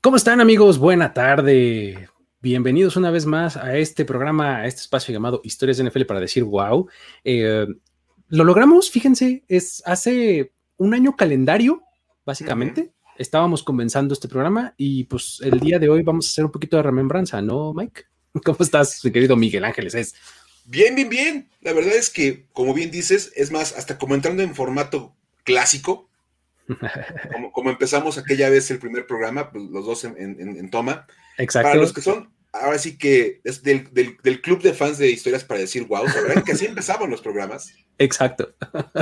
¿Cómo están amigos? Buena tarde. Bienvenidos una vez más a este programa, a este espacio llamado Historias de NFL para decir wow. Eh, lo logramos, fíjense, es hace un año calendario, básicamente. Estábamos comenzando este programa y pues el día de hoy vamos a hacer un poquito de remembranza, ¿no, Mike? ¿Cómo estás, mi querido Miguel Ángeles? Es Bien, bien, bien. La verdad es que, como bien dices, es más, hasta como entrando en formato clásico, como, empezamos aquella vez el primer programa, pues, los dos en, toma. Exacto. Para los que son, ahora sí que es del, club de fans de historias para decir wow, verdad que así empezaban los programas. Exacto.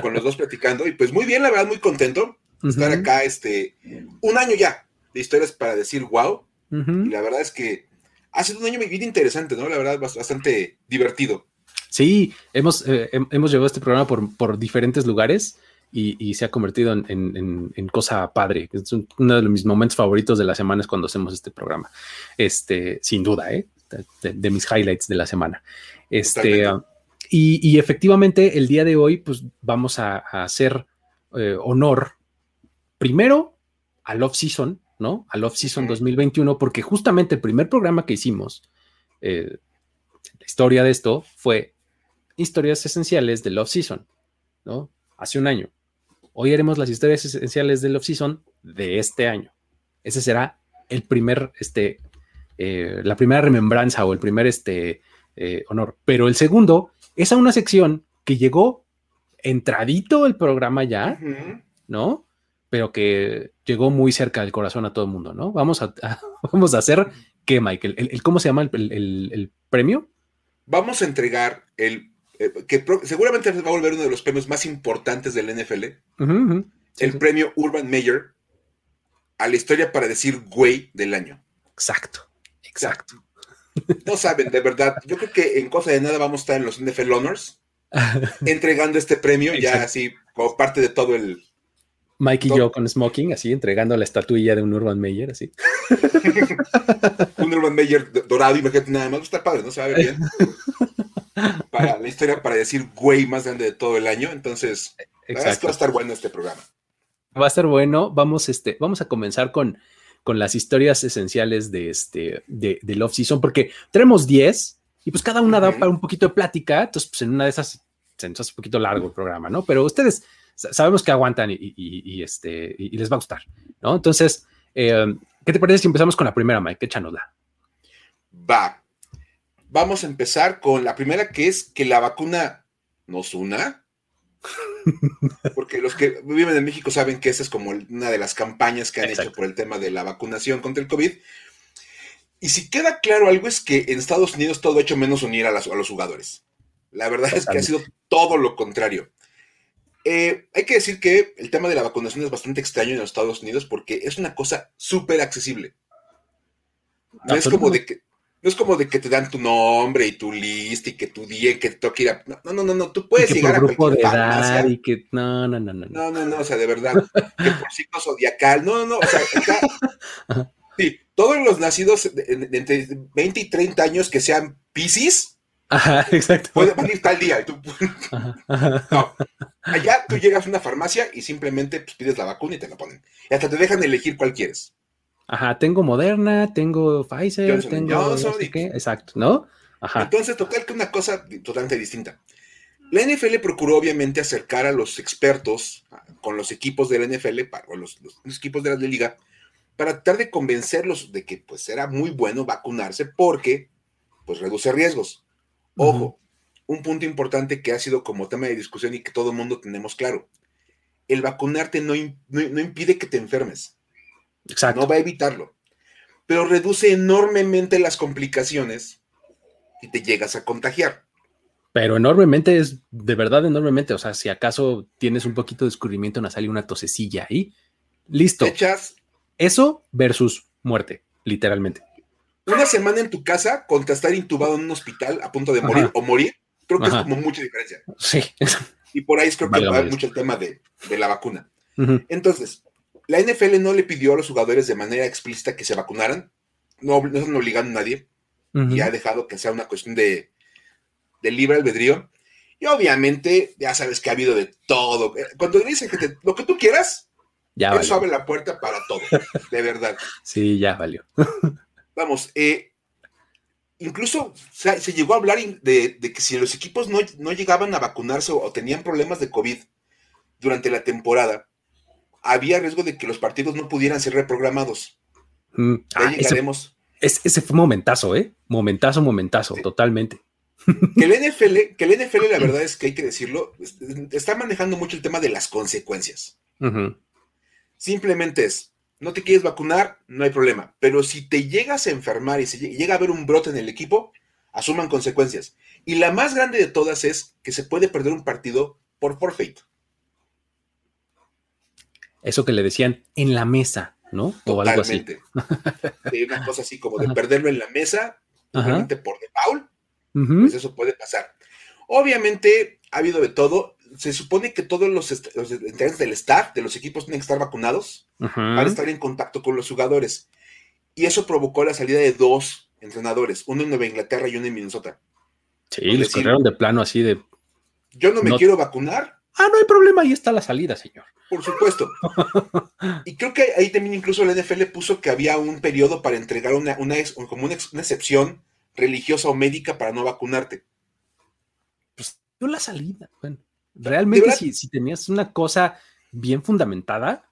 Con los dos platicando. Y pues muy bien, la verdad, muy contento estar acá, este, un año ya de historias para decir wow. Y la verdad es que ha sido un año muy bien interesante, ¿no? La verdad, bastante divertido. Sí, hemos, eh, hemos llevado este programa por, diferentes lugares y, se ha convertido en, cosa padre. Es uno de mis momentos favoritos de la semana es cuando hacemos este programa. Este, sin duda, ¿eh? de, mis highlights de la semana. Este, y, efectivamente, el día de hoy, pues vamos a, hacer eh, honor primero al off-season, ¿no? Al off-season 2021, porque justamente el primer programa que hicimos, la historia de esto fue historias esenciales del off-season, ¿no? Hace un año. Hoy haremos las historias esenciales del off-season de este año. Ese será el primer, este, eh, la primera remembranza o el primer, este, eh, honor. Pero el segundo es a una sección que llegó entradito el programa ya, ¿no? Pero que llegó muy cerca del corazón a todo el mundo, ¿no? Vamos a, vamos a hacer, ¿qué, Michael? ¿El, cómo se llama el premio? Vamos a entregar el que seguramente va a volver uno de los premios más importantes del NFL, el premio Urban Mayor a la historia para decir güey del año. Exacto, exacto. No saben, de verdad, yo creo que en cosa de nada vamos a estar en los NFL Honors entregando este premio ya así como parte de todo el... Mike y yo con smoking, así, entregando la estatuilla de un Urban Meyer, así. un Urban Meyer dorado, imagínate nada más, estar padre, ¿no? Se va a ver bien. para la historia para decir güey más grande de todo el año. Entonces, va a estar bueno este programa. Va a estar bueno. Vamos, este, vamos a comenzar con, con las historias esenciales de este de, de Love Season, porque tenemos 10 y pues cada una da para un poquito de plática. Entonces, pues en una de esas se nos hace un poquito largo el programa, ¿no? Pero ustedes sabemos que aguantan y, este, y les va a gustar, ¿no? Entonces, eh, ¿qué te parece si empezamos con la primera, Mike? Échanosla. Va vamos a empezar con la primera, que es que la vacuna nos una. Porque los que viven en México saben que esa es como una de las campañas que han hecho por el tema de la vacunación contra el COVID. Y si queda claro algo es que en Estados Unidos todo ha hecho menos unir a, los jugadores. La verdad es que ha sido todo lo contrario. Eh, hay que decir que el tema de la vacunación es bastante extraño en los Estados Unidos porque es una cosa súper accesible. No es como de que no es como de que te dan tu nombre y tu lista y que tu día que te toca ir a. No, no, no, no. Tú puedes llegar a grupo de edad y que. No, no, no, no. No, no, no. O sea, de verdad. que por ciclo zodiacal. No, no. O sea, acá. sí, todos los nacidos de, entre 20 y 30 años que sean Pisces. Ajá, exacto. Pueden venir tal día. Y tú, no. Allá tú llegas a una farmacia y simplemente pues, pides la vacuna y te la ponen. Y hasta te dejan elegir cuál quieres. Ajá, tengo Moderna, tengo Pfizer, tengo. Exacto, ¿no? Ajá. Entonces, total que una cosa totalmente distinta. La NFL procuró obviamente acercar a los expertos con los equipos de la NFL, o los, equipos de la liga, para tratar de convencerlos de que pues era muy bueno vacunarse porque pues reduce riesgos. Ojo, un punto importante que ha sido como tema de discusión y que todo el mundo tenemos claro. El vacunarte no, no impide que te enfermes. No va a evitarlo. Pero reduce enormemente las complicaciones y te llegas a contagiar. Pero enormemente es, de verdad enormemente. O sea, si acaso tienes un poquito de escurrimiento nasal y una tosecilla ahí, listo. Echas. Eso versus muerte, literalmente. Una semana en tu casa contra estar intubado en un hospital a punto de morir o morir, creo que es como mucha diferencia. Sí. Y por ahí creo que va mucho el tema de, la vacuna. Entonces, la NFL no le pidió a los jugadores de manera explícita que se vacunaran, no, no están obligando a nadie, y ha dejado que sea una cuestión de, libre albedrío. Y obviamente, ya sabes que ha habido de todo. Cuando dicen que lo que tú quieras, Ya Eso abre la puerta para todo, de verdad. Sí, ya valió. Vamos, eh, incluso se, llegó a hablar de, que si los equipos no, llegaban a vacunarse o, tenían problemas de COVID durante la temporada, había riesgo de que los partidos no pudieran ser reprogramados. Mm, ah, llegaremos. Ese, fue momentazo, ¿eh? Momentazo, momentazo, totalmente. Que el NFL, que el NFL, la verdad es que hay que decirlo, está manejando mucho el tema de las consecuencias. Simplemente es, no te quieres vacunar, no hay problema. Pero si te llegas a enfermar y se llega a haber un brote en el equipo, asuman consecuencias. Y la más grande de todas es que se puede perder un partido por forfeit. Eso que le decían en la mesa, ¿no? O algo así. una cosa así como de perderlo en la mesa, realmente por default, pues eso puede pasar. Obviamente ha habido de todo se supone que todos los, integrantes del staff de los equipos tienen que estar vacunados para estar en contacto con los jugadores. Y eso provocó la salida de dos entrenadores, uno en Nueva Inglaterra y uno en Minnesota. Sí, les corrieron de plano así de... Yo no me quiero vacunar. Ah, no hay problema, ahí está la salida, señor. Por supuesto. y creo que ahí también incluso la NFL puso que había un periodo para entregar una, una, como una, una excepción religiosa o médica para no vacunarte. Pues dio la salida, bueno. Realmente, si, tenías una cosa bien fundamentada,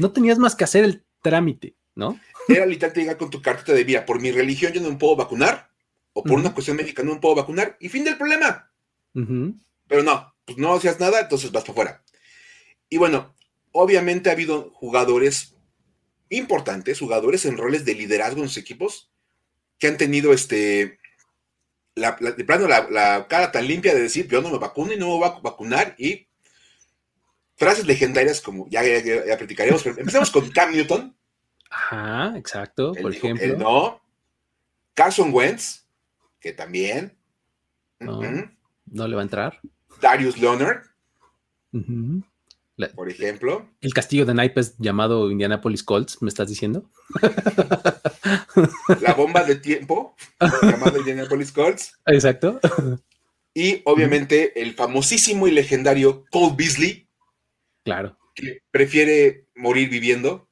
no tenías más que hacer el trámite, ¿no? Era literal te llegar con tu carta de vida, por mi religión yo no me puedo vacunar, o por una cuestión médica no me puedo vacunar, y fin del problema. Pero no, pues no hacías nada, entonces vas para afuera. Y bueno, obviamente ha habido jugadores importantes, jugadores en roles de liderazgo en sus equipos, que han tenido este la, de plano la, cara tan limpia de decir yo no me vacuno y no me voy a vacunar y frases legendarias como ya, ya, platicaremos, pero empezamos con Cam Newton. Ajá, exacto, por ejemplo. no. Carson Wentz, que también. No, no le va a entrar. Darius Leonard. por ejemplo. El castillo de naipes llamado Indianapolis Colts, ¿me estás diciendo? La bomba de tiempo, llamado Indianapolis Colts. Exacto. Y obviamente el famosísimo y legendario Cole Beasley. Claro. Que prefiere morir viviendo.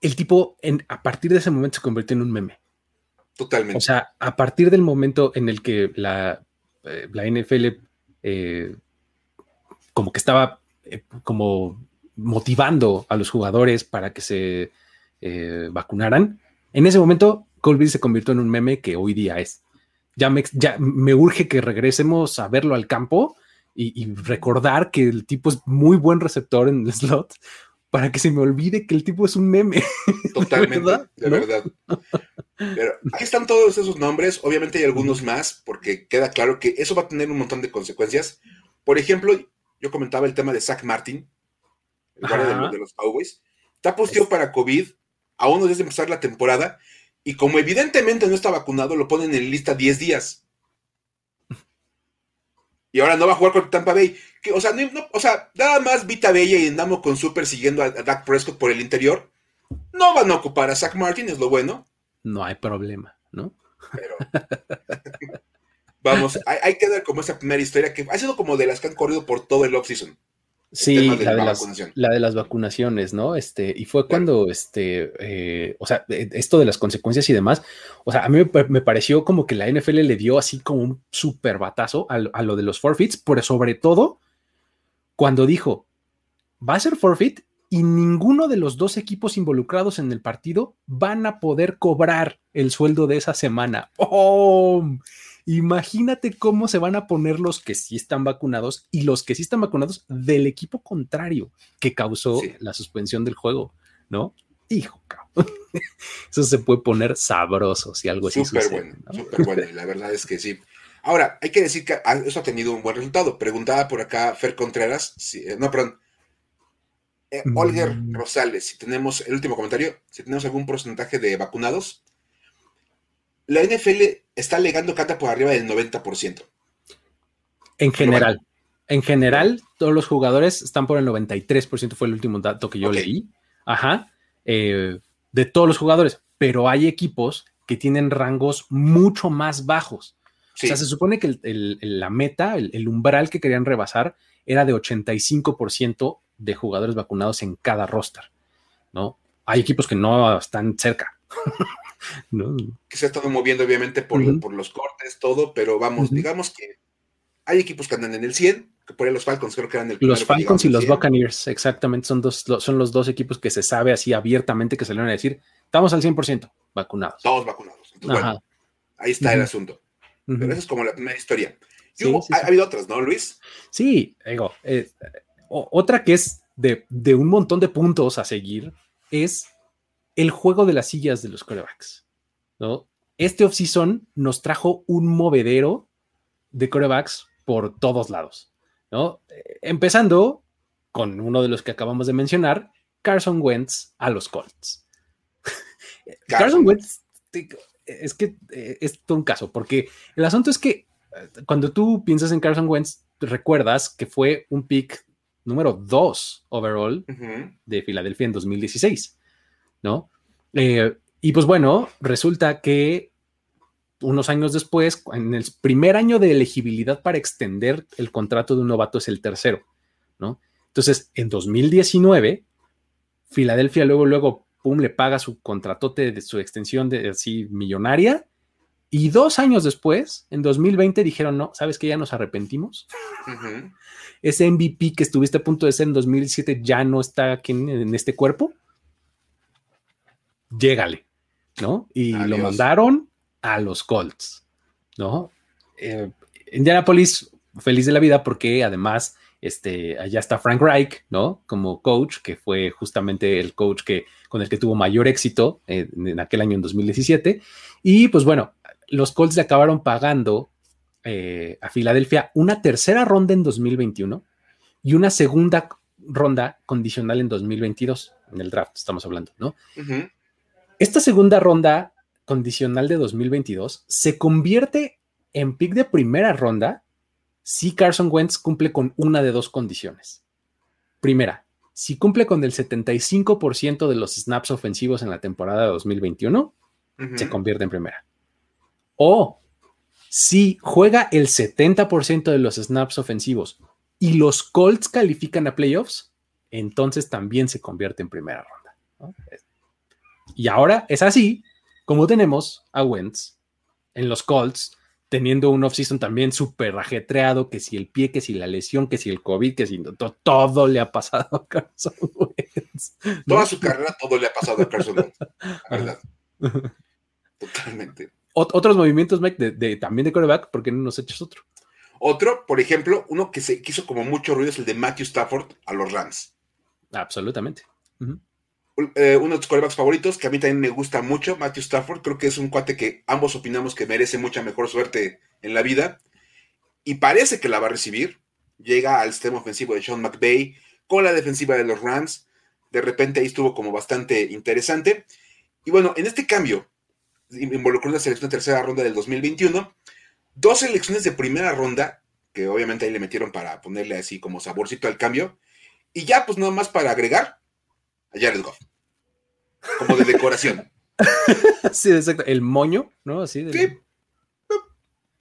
El tipo, en, a partir de ese momento, se convirtió en un meme. Totalmente. O sea, a partir del momento en el que la, eh, la NFL eh, como que estaba eh, como motivando a los jugadores para que se eh, vacunaran, en ese momento Colby se convirtió en un meme que hoy día es. Ya me, ya me urge que regresemos a verlo al campo y, recordar que el tipo es muy buen receptor en el slot para que se me olvide que el tipo es un meme. Totalmente, de verdad. Pero ahí están todos esos nombres, obviamente hay algunos más, porque queda claro que eso va a tener un montón de consecuencias. Por ejemplo, yo comentaba el tema de Zach Martin, el guardia de, los Cowboys. Está posteado para COVID a unos días de empezar la temporada y como evidentemente no está vacunado, lo ponen en lista 10 días. Y ahora no va a jugar con Tampa Bay. o, sea, o sea, nada más Vita Bella y andamos con Super siguiendo a, a Dak Prescott por el interior. No van a ocupar a Zach Martin, es lo bueno. No hay problema, ¿no? Pero. vamos, hay, que dar como esa primera historia que ha sido como de las que han corrido por todo el off-season. Sí, la, de las, la, de las, vacunaciones, ¿no? Este, y fue cuando, este, eh, o sea, esto de las consecuencias y demás, o sea, a mí me, pareció como que la NFL le dio así como un super batazo a, a, lo de los forfeits, pero sobre todo cuando dijo, va a ser forfeit y ninguno de los dos equipos involucrados en el partido van a poder cobrar el sueldo de esa semana. ¡Oh! Imagínate cómo se van a poner los que sí están vacunados y los que sí están vacunados del equipo contrario que causó la suspensión del juego, ¿no? Hijo, cabrón. Eso se puede poner sabroso si algo así Súper bueno, súper bueno. la verdad es que sí. Ahora, hay que decir que eso ha tenido un buen resultado. Preguntaba por acá Fer Contreras, eh, no, perdón, eh, Olger mm. Rosales, si tenemos, el último comentario, si tenemos algún porcentaje de vacunados la NFL está alegando que anda por arriba del 90%. En general. En general, todos los jugadores están por el 93%, fue el último dato que yo leí. Ajá. Eh, de todos los jugadores. Pero hay equipos que tienen rangos mucho más bajos. O sea, se supone que la meta, el, umbral que querían rebasar era de 85% de jugadores vacunados en cada roster, ¿no? Hay equipos que no están cerca. Que se ha estado moviendo obviamente por, por los cortes, todo, pero vamos, digamos que hay equipos que andan en el 100, que por ahí los Falcons creo que eran el Los Falcons y los Buccaneers, exactamente, son, dos, son los dos equipos que se sabe así abiertamente que salieron a decir, estamos al 100% vacunados. Todos vacunados. Entonces, bueno, ahí está el asunto. Pero esa es como la primera historia. Ha, habido otras, ¿no, Luis? Sí, digo, eh, otra que es de, de, un montón de puntos a seguir es el juego de las sillas de los corebacks. ¿no? Este offseason nos trajo un movedero de corebacks por todos lados. ¿no? Empezando con uno de los que acabamos de mencionar, Carson Wentz a los Colts. Carson Wentz es que eh, es todo un caso, porque el asunto es que eh, cuando tú piensas en Carson Wentz, recuerdas que fue un pick número 2 overall de Filadelfia en 2016, ¿no? Eh, y pues bueno, resulta que unos años después, en el primer año de elegibilidad para extender el contrato de un novato es el tercero, ¿no? Entonces, en 2019, Filadelfia luego, luego, pum, le paga su contratote de su extensión de así millonaria. Y dos años después, en 2020, dijeron, no, ¿sabes que Ya nos arrepentimos. Ese MVP que estuviste a punto de ser en 2017 ya no está aquí en, este cuerpo. Llégale, ¿no? Y lo mandaron a los Colts, ¿no? Eh, Indianapolis, feliz de la vida porque además este, allá está Frank Reich, ¿no? Como coach, que fue justamente el coach que, con el que tuvo mayor éxito en, aquel año en 2017. Y pues bueno, los Colts le acabaron pagando eh, a Filadelfia una tercera ronda en 2021 y una segunda ronda condicional en 2022, en el draft estamos hablando, ¿no? Esta segunda ronda condicional de 2022 se convierte en pick de primera ronda si Carson Wentz cumple con una de dos condiciones. Primera, si cumple con el 75% de los snaps ofensivos en la temporada de 2021, se convierte en primera. O si juega el 70% de los snaps ofensivos y los Colts califican a playoffs, entonces también se convierte en primera ronda. Y ahora es así como tenemos a Wentz en los Colts, teniendo un offseason también súper ajetreado, que si el pie, que si la lesión, que si el COVID, que si todo, le ha pasado a Carson Wentz. Toda su carrera todo le ha pasado a Carson Wentz, verdad. Otros movimientos, Mike, de, también de quarterback, ¿por qué no nos echas otro? Otro, por ejemplo, uno que se quiso como mucho ruido es el de Matthew Stafford a los Rams. Absolutamente. Eh, uno de tus corebacks favoritos, que a mí también me gusta mucho, Matthew Stafford. Creo que es un cuate que ambos opinamos que merece mucha mejor suerte en la vida. Y parece que la va a recibir. Llega al sistema ofensivo de Sean McVay con la defensiva de los Rams. De repente ahí estuvo como bastante interesante. Y bueno, en este cambio, involucró una selección de tercera ronda del 2021. Dos selecciones de primera ronda, que obviamente ahí le metieron para ponerle así como saborcito al cambio. Y ya, pues nada más para agregar a Jared Goff como de decoración. sí, exacto. El moño, ¿no? Así de... Sí.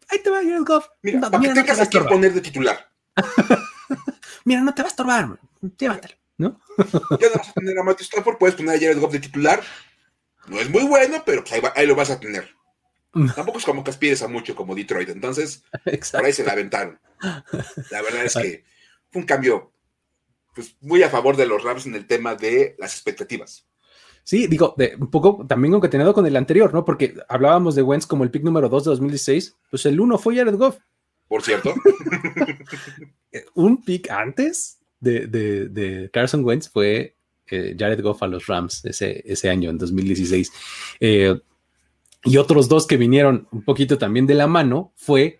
Ahí te va Jared Goff. Mira, para que tengas que poner de titular. mira, no te va a estorbar, llévatelo, ¿no? ya no vas a tener a Matthew Stafford, puedes poner a Jared Goff de titular. No es muy bueno, pero pues ahí, lo vas a tener. Tampoco es como que aspires a mucho como Detroit, entonces por ahí se la aventaron. La verdad es que fue un cambio pues, muy a favor de los Rams en el tema de las expectativas. Sí, digo, de, un poco también concatenado con el anterior, ¿no? Porque hablábamos de Wentz como el pick número 2 de 2016, pues el 1 fue Jared Goff. Por cierto. un pick antes de, Carson Wentz fue eh, Jared Goff a los Rams ese, ese año, en 2016. Eh, y otros dos que vinieron un poquito también de la mano fue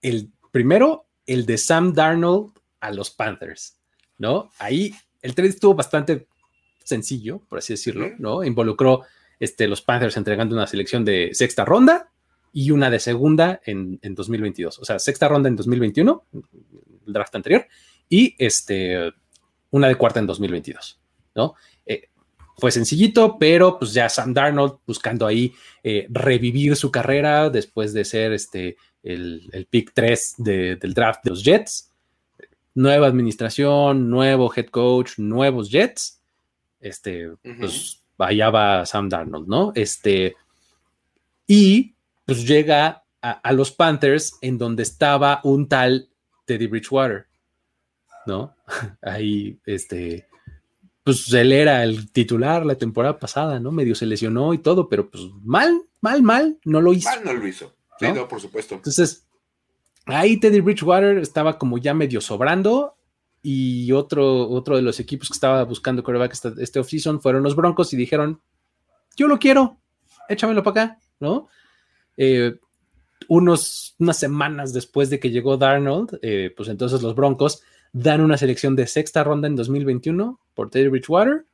el primero, el de Sam Darnold a los Panthers, ¿no? Ahí el trade estuvo bastante sencillo, por así decirlo, ¿no? Involucró este, los Panthers entregando una selección de sexta ronda y una de segunda en, 2022. O sea, sexta ronda en 2021, el draft anterior, y este, una de cuarta en 2022, ¿no? Eh, fue sencillito, pero pues ya Sam Darnold buscando ahí eh, revivir su carrera después de ser este, el, pick 3 del draft de los Jets. nueva administración, nuevo head coach, nuevos Jets, este, pues allá va Sam Darnold, ¿no? Este, y pues llega a, los Panthers en donde estaba un tal Teddy Bridgewater, ¿no? Ahí, este, pues él era el titular la temporada pasada, ¿no? Medio se lesionó y todo, pero pues mal, mal, mal, no lo hizo. Mal no lo hizo. Sí, no, por supuesto. Entonces, ahí Teddy Bridgewater estaba como ya medio sobrando y otro, otro de los equipos que estaba buscando quarterback este, este offseason fueron los Broncos y dijeron, yo lo quiero, échamelo para acá, ¿no? Eh, unos, unas semanas después de que llegó Darnold, eh, pues entonces los Broncos dan una selección de sexta ronda en 2021 por Teddy Bridgewater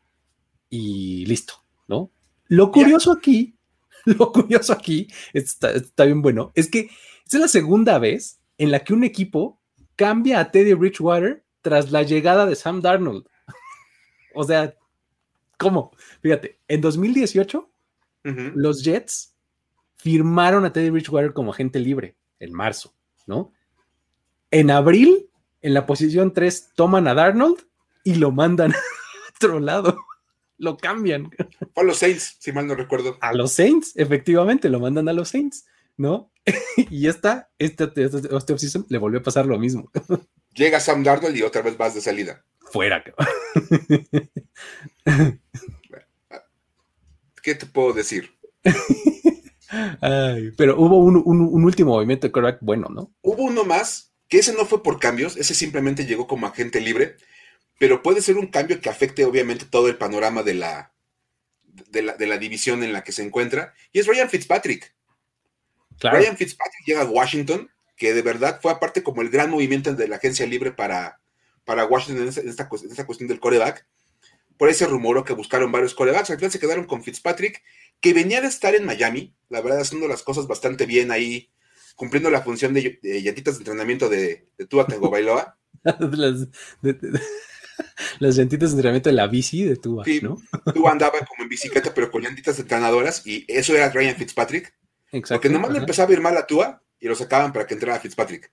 y listo, ¿no? Lo curioso aquí, lo curioso aquí, está, está bien bueno, es que es la segunda vez en la que un equipo cambia a Teddy Bridgewater tras la llegada de Sam Darnold. o sea, ¿cómo? Fíjate, en 2018, los Jets firmaron a Teddy Bridgewater como agente libre en marzo, ¿no? En abril, en la posición 3, toman a Darnold y lo mandan a otro lado. Lo cambian. a los Saints, si mal no recuerdo. A los Saints, efectivamente, lo mandan a los Saints, ¿no? y esta, este, este, este offseason le volvió a pasar lo mismo. Llega Sam Darnold y otra vez vas de salida. Fuera. ¿Qué te puedo decir? pero hubo un, último movimiento de bueno, ¿no? Hubo uno más, que ese no fue por cambios, ese simplemente llegó como agente libre, pero puede ser un cambio que afecte obviamente todo el panorama de la, de la, división en la que se encuentra, y es Ryan Fitzpatrick. Ryan Fitzpatrick llega a Washington, que de verdad fue aparte como el gran movimiento de la agencia libre para, para Washington en esta, en esta cuestión del coreback. Por ese rumor que buscaron varios corebacks, al final se quedaron con Fitzpatrick que venía de estar en Miami, la verdad haciendo las cosas bastante bien ahí, cumpliendo la función de, llantitas de entrenamiento de, de Tua Bailoa. las, las llantitas de entrenamiento de la bici de Tua, ¿no? Tua andaba como en bicicleta, pero con llantitas entrenadoras, y eso era Ryan Fitzpatrick. Exacto. Porque nomás le empezaba a ir mal a Tua y lo sacaban para que entrara Fitzpatrick.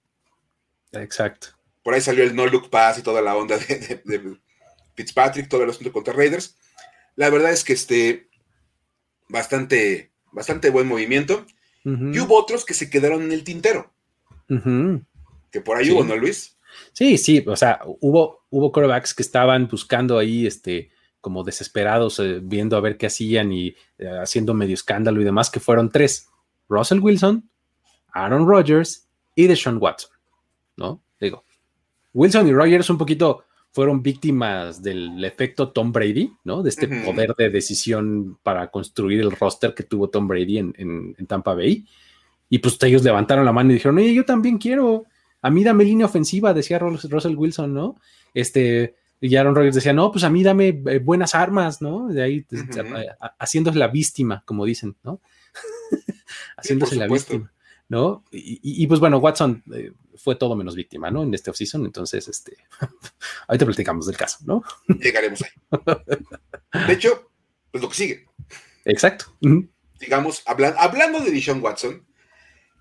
Exacto. Por ahí salió el no look pass y toda la onda de, de Fitzpatrick, todo el asunto contra Raiders. La verdad es que este, bastante, bastante buen movimiento. Y hubo otros que se quedaron en el tintero. Que por ahí hubo, ¿no, Luis? Sí, sí, o sea, hubo, hubo quarterbacks que estaban buscando ahí, este, como desesperados, eh, viendo a ver qué hacían y eh, haciendo medio escándalo y demás, que fueron tres: Russell Wilson, Aaron Rodgers y Deshaun Watson, ¿no? Digo, Wilson y Rodgers un poquito fueron víctimas del efecto Tom Brady, ¿no? De este poder de decisión para construir el roster que tuvo Tom Brady en, Tampa Bay. Y pues ellos levantaron la mano y dijeron, oye, yo también quiero. A mí dame línea ofensiva, decía Russell Wilson, ¿no? Este, y Aaron Rodgers decía, no, pues a mí dame eh, buenas armas, ¿no? De ahí, haciéndose la víctima, como dicen, ¿no? haciéndose la víctima, ¿no? Y, pues bueno, Watson eh, fue todo menos víctima, ¿no? En este offseason, entonces, este, ahorita platicamos del caso, ¿no? Llegaremos ahí. De hecho, pues lo que sigue. Exacto. Digamos, hablando de Dishon Watson,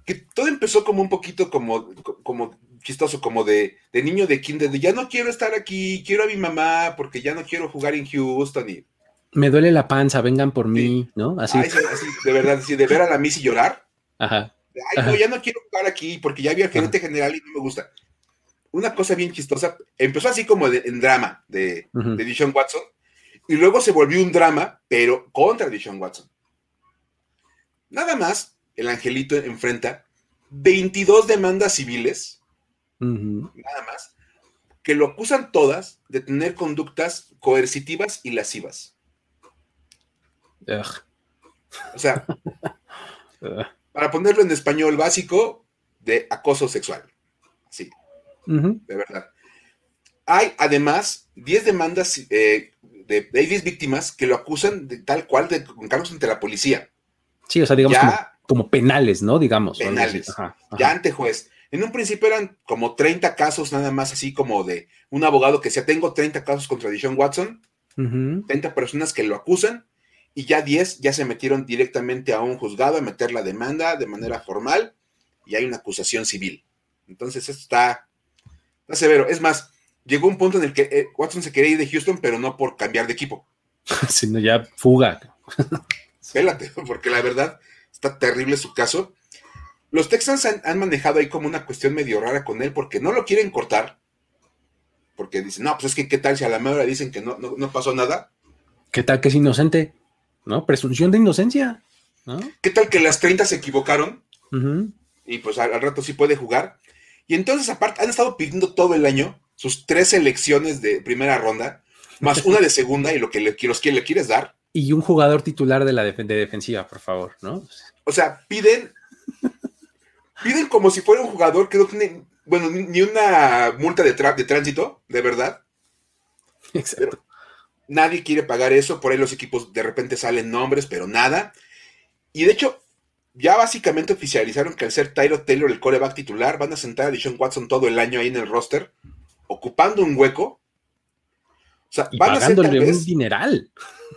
que todo empezó como un poquito como, como chistoso, como de, niño de kinder, de ya no quiero estar aquí, quiero a mi mamá porque ya no quiero jugar en Houston y... Me duele la panza, vengan por mí, ¿no? Así. de verdad, de ver a la Missy llorar. Ajá. Ay, no, ya no quiero jugar aquí porque ya vi al gerente general y no me gusta. Una cosa bien chistosa, empezó así como en drama de, uh Watson y luego se volvió un drama, pero contra Dishon Watson. Nada más, el angelito enfrenta 22 demandas civiles, nada más, que lo acusan todas de tener conductas coercitivas y lascivas. O sea, para ponerlo en español básico, de acoso sexual. Sí, de verdad. Hay además 10 demandas eh, de, 10 víctimas que lo acusan de tal cual de con cargos ante la policía. Sí, o sea, digamos como, penales, ¿no? Digamos. Penales. Ya ante juez. En un principio eran como 30 casos nada más, así como de un abogado que decía, tengo 30 casos contra Dishon Watson, 30 personas que lo acusan, y ya 10 ya se metieron directamente a un juzgado a meter la demanda de manera formal y hay una acusación civil. Entonces esto está, severo. Es más, llegó un punto en el que eh, Watson se quería ir de Houston, pero no por cambiar de equipo. Sino ya fuga. Espérate, porque la verdad está terrible su caso. Los Texans han, manejado ahí como una cuestión medio rara con él porque no lo quieren cortar. Porque dicen, no, pues es que qué tal si a la mejor dicen que no, no, pasó nada. ¿Qué tal que es inocente? ¿No? Presunción de inocencia. ¿Qué tal que las 30 se equivocaron? Y pues al, rato sí puede jugar. Y entonces, aparte, han estado pidiendo todo el año sus tres selecciones de primera ronda, más una de segunda y lo que le, los que le quieres dar. Y un jugador titular de la defensiva, por favor, ¿no? O sea, piden, piden como si fuera un jugador que no tiene, bueno, ni una multa de, de tránsito, de verdad. Exacto. Nadie quiere pagar eso, por ahí los equipos de repente salen nombres, pero nada. Y de hecho, ya básicamente oficializaron que al ser Tyro Taylor el coreback titular, van a sentar a Dishon Watson todo el año ahí en el roster, ocupando un hueco. O sea, van a un dineral.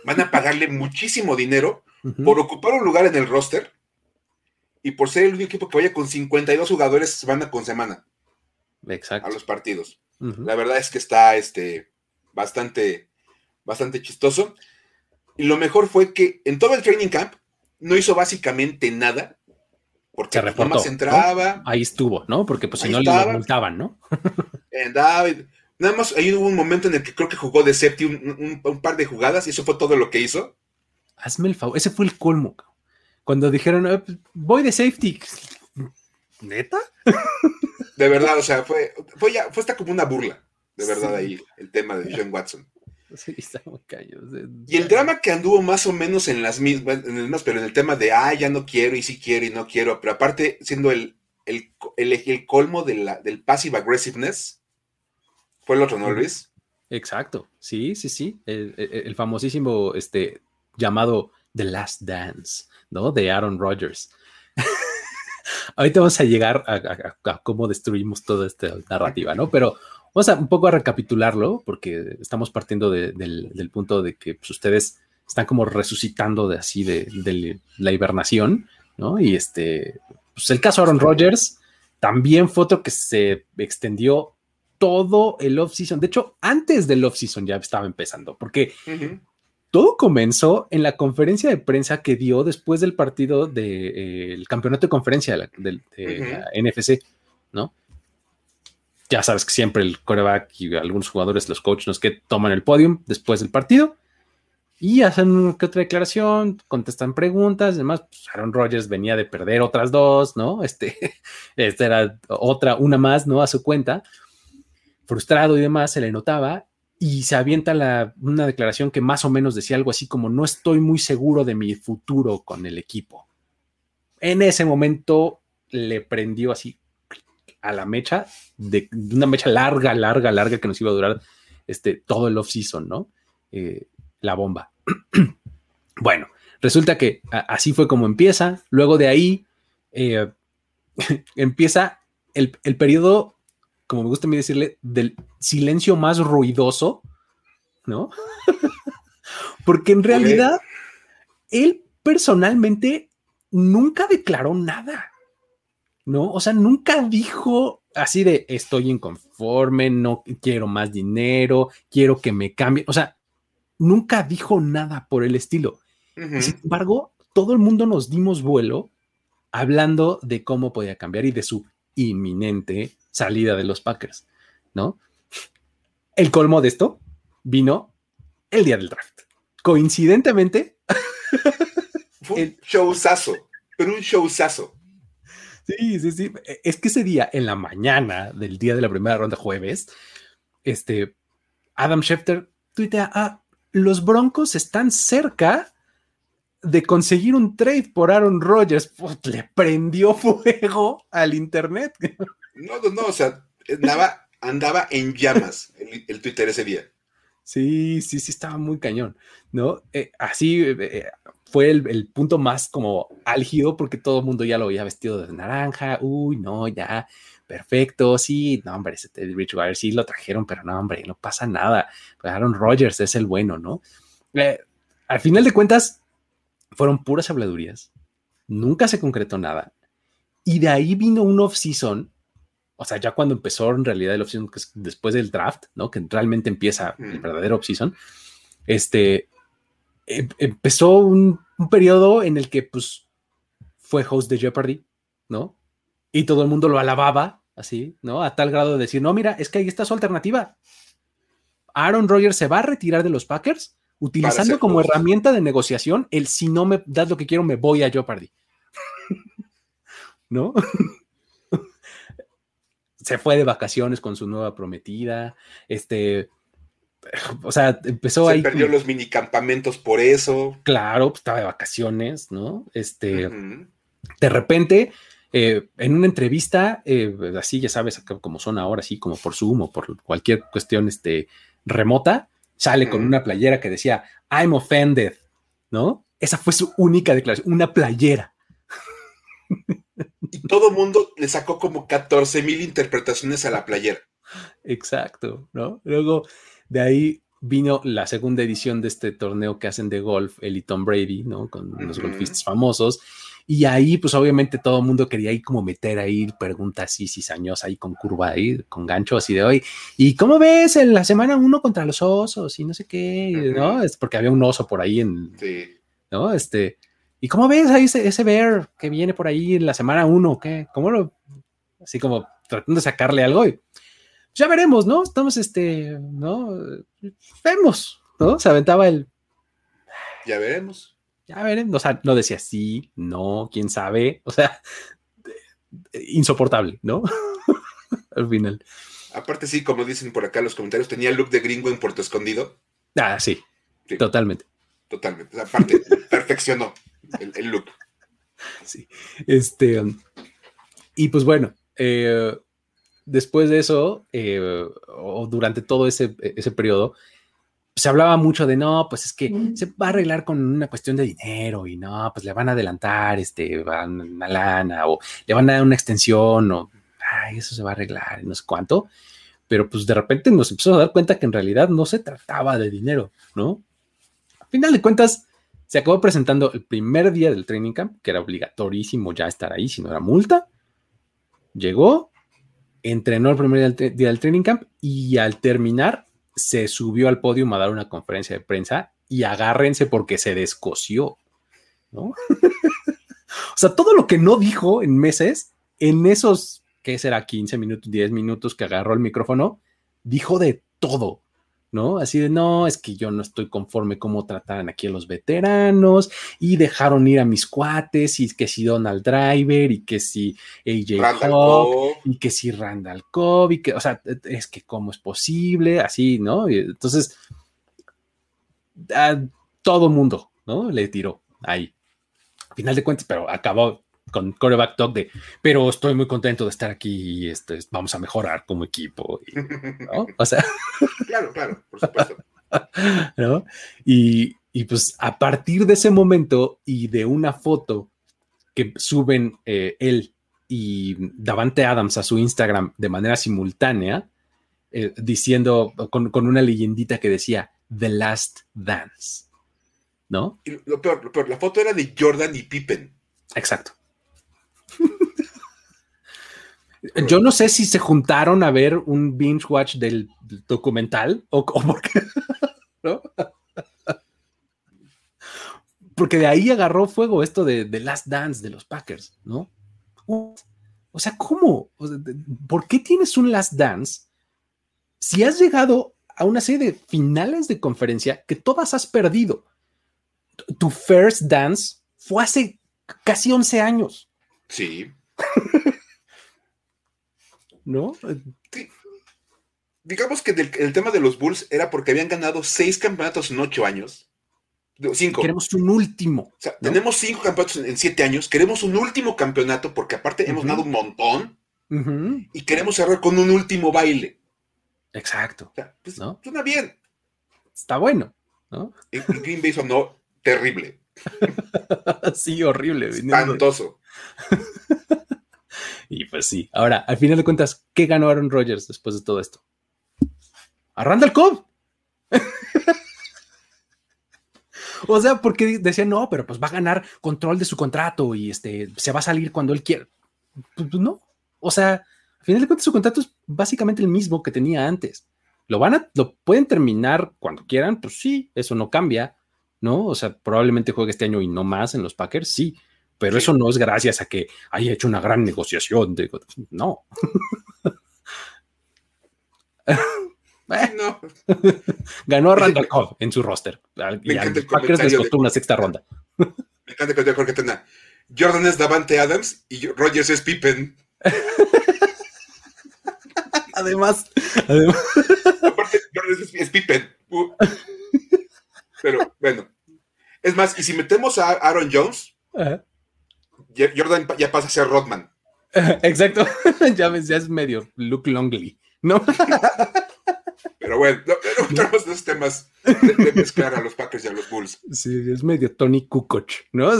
Van a pagarle muchísimo dinero por ocupar un lugar en el roster y por ser el único equipo que vaya con 52 jugadores semana con semana. Exacto. A los partidos. La verdad es que está este, bastante, bastante chistoso. Y lo mejor fue que en todo el training camp no hizo básicamente nada. Porque se reportó, más entraba. Ahí estuvo, ¿no? Porque pues si no le multaban, ¿no? nada más ahí hubo un momento en el que creo que jugó de safety un, par de jugadas y eso fue todo lo que hizo. Hazme el favor, ese fue el colmo. Cuando dijeron, ah, pues, voy de safety. ¿Neta? De verdad, o sea, fue, fue ya, fue hasta como una burla, de verdad, ahí, el tema de John Watson. Sí, está muy caño. Y el drama que anduvo más o menos en las mismas, en el, pero en el tema de, ah, ya no quiero y sí quiero y no quiero, pero aparte siendo el, el, el, colmo de la, del passive aggressiveness, fue el otro, ¿no, Luis? Exacto, sí, sí, sí, el, famosísimo este, llamado The Last Dance, ¿no? De Aaron Rodgers. Ahorita vamos a llegar a, cómo destruimos toda esta narrativa, ¿no? Pero Vamos a un poco a recapitularlo, porque estamos partiendo del, punto de que pues, ustedes están como resucitando de así de, la hibernación, ¿no? Y este, pues el caso Aaron Rodgers también fue otro que se extendió todo el off-season. De hecho, antes del off-season ya estaba empezando, porque todo comenzó en la conferencia de prensa que dio después del partido del campeonato de conferencia de la NFC, ¿no? Ya sabes que siempre el coreback y algunos jugadores, los coaches, los que toman el podium después del partido y hacen una que otra declaración, contestan preguntas, además, pues, Aaron Rodgers venía de perder otras dos, ¿no? Este, esta era otra, una más, ¿no? A su cuenta, frustrado y demás, se le notaba y se avienta la, una declaración que más o menos decía algo así como, no estoy muy seguro de mi futuro con el equipo. En ese momento le prendió así a la mecha, de, una mecha larga, larga, larga que nos iba a durar este, todo el off-season, ¿no? Eh, la bomba. bueno, resulta que así fue como empieza. Luego de ahí eh, empieza el, periodo, como me gusta a mí decirle, del silencio más ruidoso, ¿no? Porque en realidad él personalmente nunca declaró nada. ¿No? O sea, nunca dijo así de estoy inconforme, no quiero más dinero, quiero que me cambie. O sea, nunca dijo nada por el estilo. Sin embargo, todo el mundo nos dimos vuelo hablando de cómo podía cambiar y de su inminente salida de los Packers, ¿no? El colmo de esto vino el día del draft. Coincidentemente. Fue un showzazo, pero un showzazo. Sí, sí, sí. E, es que ese día, en la mañana del día de la primera ronda, jueves, este, Adam Schefter tuitea, ah, los Broncos están cerca de conseguir un trade por Aaron Rodgers. le prendió fuego al internet. No, no, no, o sea, andaba, andaba en llamas el, Twitter ese día. Sí, sí, sí, estaba muy cañón, ¿no? Eh, así, eh, fue el, punto más como álgido porque todo el mundo ya lo había vestido de naranja. Uy, no, ya, perfecto. Sí, no, hombre, ese Rich Wire sí lo trajeron, pero no, hombre, no pasa nada. Pues Aaron Rodgers es el bueno, ¿no? Eh, al final de cuentas, fueron puras habladurías. Nunca se concretó nada. Y de ahí vino un off-season o sea, ya cuando empezó en realidad el off-season, que es después del draft, ¿no? Que realmente empieza el verdadero off-season, este, em- empezó un, un periodo en el que, pues, fue host de Jeopardy, ¿no? Y todo el mundo lo alababa, así, ¿no? A tal grado de decir, no, mira, es que ahí está su alternativa. Aaron Rodgers se va a retirar de los Packers utilizando como host. herramienta de negociación el si no me das lo que quiero, me voy a Jeopardy. ¿No? se fue de vacaciones con su nueva prometida. Este, o sea, empezó Se ahí. perdió los minicampamentos por eso. Claro, pues, estaba de vacaciones, ¿no? Este, de repente, eh, en una entrevista, eh, así ya sabes, como son ahora, así como por Zoom o por cualquier cuestión este, remota, sale con una playera que decía, I'm offended, ¿no? Esa fue su única declaración, una playera. Y todo mundo le sacó como 14 mil interpretaciones a la playera. Exacto, ¿no? Luego de ahí vino la segunda edición de este torneo que hacen de golf, él y Tom Brady, ¿no? Con los golfistas famosos. Y ahí, pues obviamente todo el mundo quería ahí como meter ahí preguntas así cizañosas ahí con curva ahí, con gancho así de hoy. ¿Y cómo ves en la semana uno contra los osos y no sé qué? ¿No? Es porque había un oso por ahí en, Sí. ¿no? Este, ¿y cómo ves ahí ese, ese bear que viene por ahí en la semana uno? ¿Qué? ¿Cómo lo? Así como tratando de sacarle algo y ya veremos, ¿no? Estamos, este, ¿no? Vemos, ¿no? Se aventaba el, Ya veremos. ya veremos, o sea, no decía sí, no, quién sabe, o sea, insoportable, ¿no? Al final. Aparte, sí, como dicen por acá los comentarios, tenía el look de gringo en Puerto Escondido. Ah, sí, Sí. totalmente. Totalmente. Aparte, perfeccionó el, el look. Sí. Este, um, y pues bueno, eh, después de eso, eh, o durante todo ese, ese periodo, se hablaba mucho de no, pues es que se va a arreglar con una cuestión de dinero y no, pues le van a adelantar este, van una lana o le van a dar una extensión o ay, eso se va a arreglar no sé cuánto. Pero pues de repente nos empezamos a dar cuenta que en realidad no se trataba de dinero, ¿no? A final de cuentas, se acabó presentando el primer día del training camp, que era obligatorísimo ya estar ahí, si no era multa. Llegó, entrenó el primer día del, training camp y al terminar se subió al podio a dar una conferencia de prensa y agárrense porque se descoció, ¿no? o sea, todo lo que no dijo en meses, en esos, ¿qué será? 15 minutos, 10 minutos que agarró el micrófono, dijo de todo, ¿no? Así de, no, es que yo no estoy conforme cómo trataran aquí a los veteranos y dejaron ir a mis cuates y que si Donald Driver y que si AJ Hawk y que si Randall Cobb y que, o sea, es que cómo es posible, así, ¿no? Y entonces, a todo mundo, ¿no? Le tiró ahí. Final de cuentas, pero acabó con coreback talk de, pero estoy muy contento de estar aquí y este, vamos a mejorar como equipo, y, ¿no? O sea, Claro, claro, por supuesto. ¿no? Y, y pues a partir de ese momento y de una foto que suben eh, él y Davante Adams a su Instagram de manera simultánea, eh, diciendo con, con una leyendita que decía The Last Dance, ¿no? Y lo peor, lo peor, la foto era de Jordan y Pippen. Exacto. Yo no sé si se juntaron a ver un binge watch del documental o, porque, porque de ahí agarró fuego esto de, Last Dance de los Packers, ¿no? O sea, ¿cómo? ¿Por qué tienes un Last Dance si has llegado a una serie de finales de conferencia que todas has perdido? Tu first dance fue hace casi 11 años, Sí. ¿no? Digamos que del- el tema de los Bulls era porque habían ganado seis campeonatos en ocho años. Cinco. Queremos un último. O sea, ¿no? tenemos cinco campeonatos en, siete años. Queremos un último campeonato porque aparte hemos ganado un montón y queremos cerrar con un último baile. Exacto. O sea, pues, ¿No? suena bien. Está bueno, ¿no? Y Green Bay sonó terrible, sí, horrible. espantoso. Y pues sí. Ahora, al final de cuentas, ¿qué ganó Aaron Rodgers después de todo esto? A Randall Cobb. o sea, porque decían, no, pero pues va a ganar control de su contrato y este se va a salir cuando él quiera. Pues, pues, no. O sea, Al final de cuentas, su contrato es básicamente el mismo que tenía antes. ¿Lo van a, lo pueden terminar cuando quieran? Pues sí, eso no cambia, ¿no? O sea, probablemente juegue este año y no más en los Packers, sí, pero eso no es gracias a que haya hecho una gran negociación. De, no. no. Ganó a Randall Cobb en su roster. y a los Packers les costó una sexta ronda. Me encanta que Jorge tenga. Jordan es Davante Adams y Rogers es Pippen. además, además. Aparte, Jordan es, Pippen. Uh. Pero bueno. Es más, y si metemos a Aaron Jones, Jordan ya pasa a ser Rodman. Exacto. ya, ya es medio Luke Longley, ¿no? Pero bueno, no, entramos en esos temas de, mezclar a los Packers y a los Bulls. Sí, es medio Tony Kukoc, ¿no?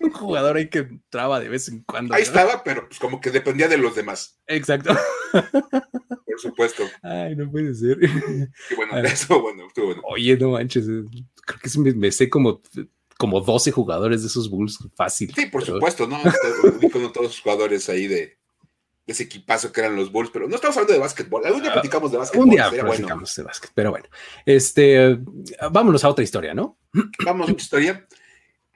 Un jugador ahí que entraba de vez en cuando. Ahí estaba, pero pues como que dependía de los demás. Exacto. Por supuesto. Ay, no puede ser. Y bueno, eso, bueno, estuvo bueno. Oye, no manches, creo que me, me sé como como 12 jugadores de esos Bulls fácil. Sí, por supuesto, ¿no? Con todos los jugadores ahí de, ese equipazo que eran los Bulls, pero no estamos hablando de básquetbol. Algún día ah, platicamos de básquetbol. Un día platicamos de básquet, pero bueno. Este, vámonos a otra historia, ¿no? Vamos a otra historia.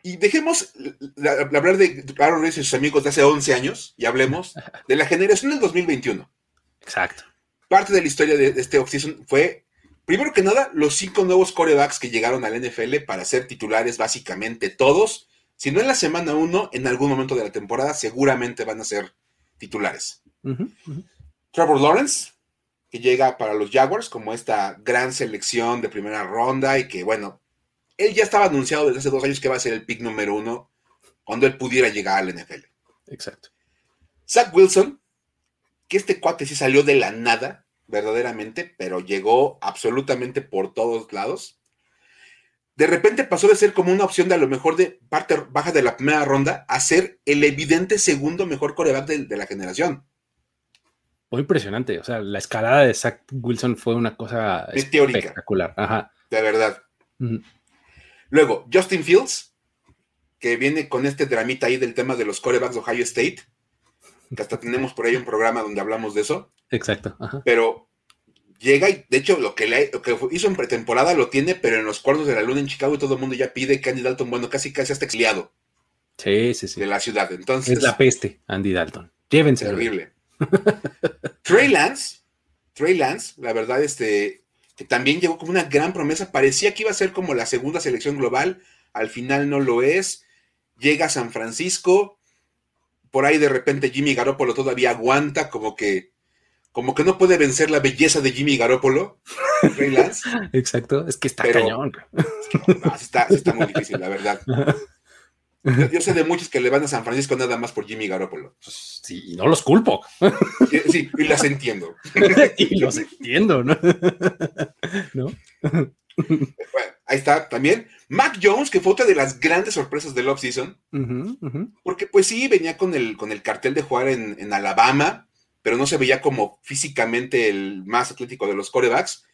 Y dejemos hablar de Aaron Rodgers y sus amigos de hace 11 años y hablemos de la generación del 2021. Exacto. Parte de la historia de, este offseason fue, primero que nada, los cinco nuevos corebacks que llegaron al NFL para ser titulares básicamente todos. Si no en la semana 1, en algún momento de la temporada seguramente van a ser titulares. Trevor Lawrence, que llega para los Jaguars como esta gran selección de primera ronda y que, bueno, él ya estaba anunciado desde hace dos años que va a ser el pick número uno cuando él pudiera llegar al NFL. Exacto. Zach Wilson, que este cuate sí salió de la nada, verdaderamente, pero llegó absolutamente por todos lados. De repente pasó de ser como una opción de a lo mejor de parte baja de la primera ronda a ser el evidente segundo mejor coreback de la generación muy impresionante. O sea, la escalada de Zach Wilson fue una cosa espectacular. Ajá. De verdad. Luego, Justin Fields, que viene con este dramita ahí del tema de los corebacks de Ohio State, que hasta tenemos por ahí un programa donde hablamos de eso. Exacto. Pero llega y, de hecho, lo que, le, hizo en pretemporada lo tiene, pero en los cuartos de la luna en Chicago y todo el mundo ya pide que Andy Dalton, bueno, casi casi hasta exiliado. Sí, sí, sí. De la ciudad. Entonces. Es la peste, Andy Dalton. Llévense. Terrible. Trey Lance, Trey Lance, la verdad, este, que también llegó como una gran promesa, parecía que iba a ser como la segunda selección global, al final no lo es, llega a San Francisco, por ahí de repente Jimmy Garoppolo todavía aguanta, como que, como que no puede vencer la belleza de Jimmy Garoppolo, Trey Lance. Exacto, es que está cañón. está, está muy difícil, la verdad. Yo, sé de muchos que le van a San Francisco nada más por Jimmy Garoppolo. Sí, no los culpo. Sí, y las entiendo. y los entiendo, ¿no? Bueno, ahí está también. Mac Jones, que fue otra de las grandes sorpresas del offseason. Porque, pues sí, venía con el, con el cartel de jugar en, Alabama, pero no se veía como físicamente el más atlético de los corebacks.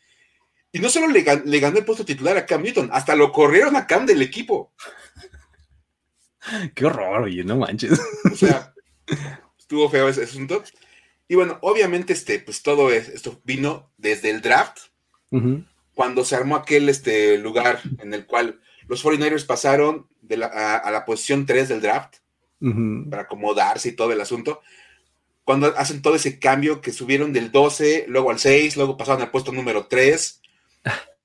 Y no solo le, le ganó el puesto titular a Cam Newton, hasta lo corrieron a Cam del equipo. Qué horror, oye, no manches. O sea, estuvo feo ese asunto. Y bueno, obviamente, este, pues todo esto vino desde el draft, cuando se armó aquel este, lugar en el cual los 49ers pasaron de la, a, la posición 3 del draft para acomodarse y todo el asunto. Cuando hacen todo ese cambio que subieron del 12, luego al 6, luego pasaron al puesto número 3.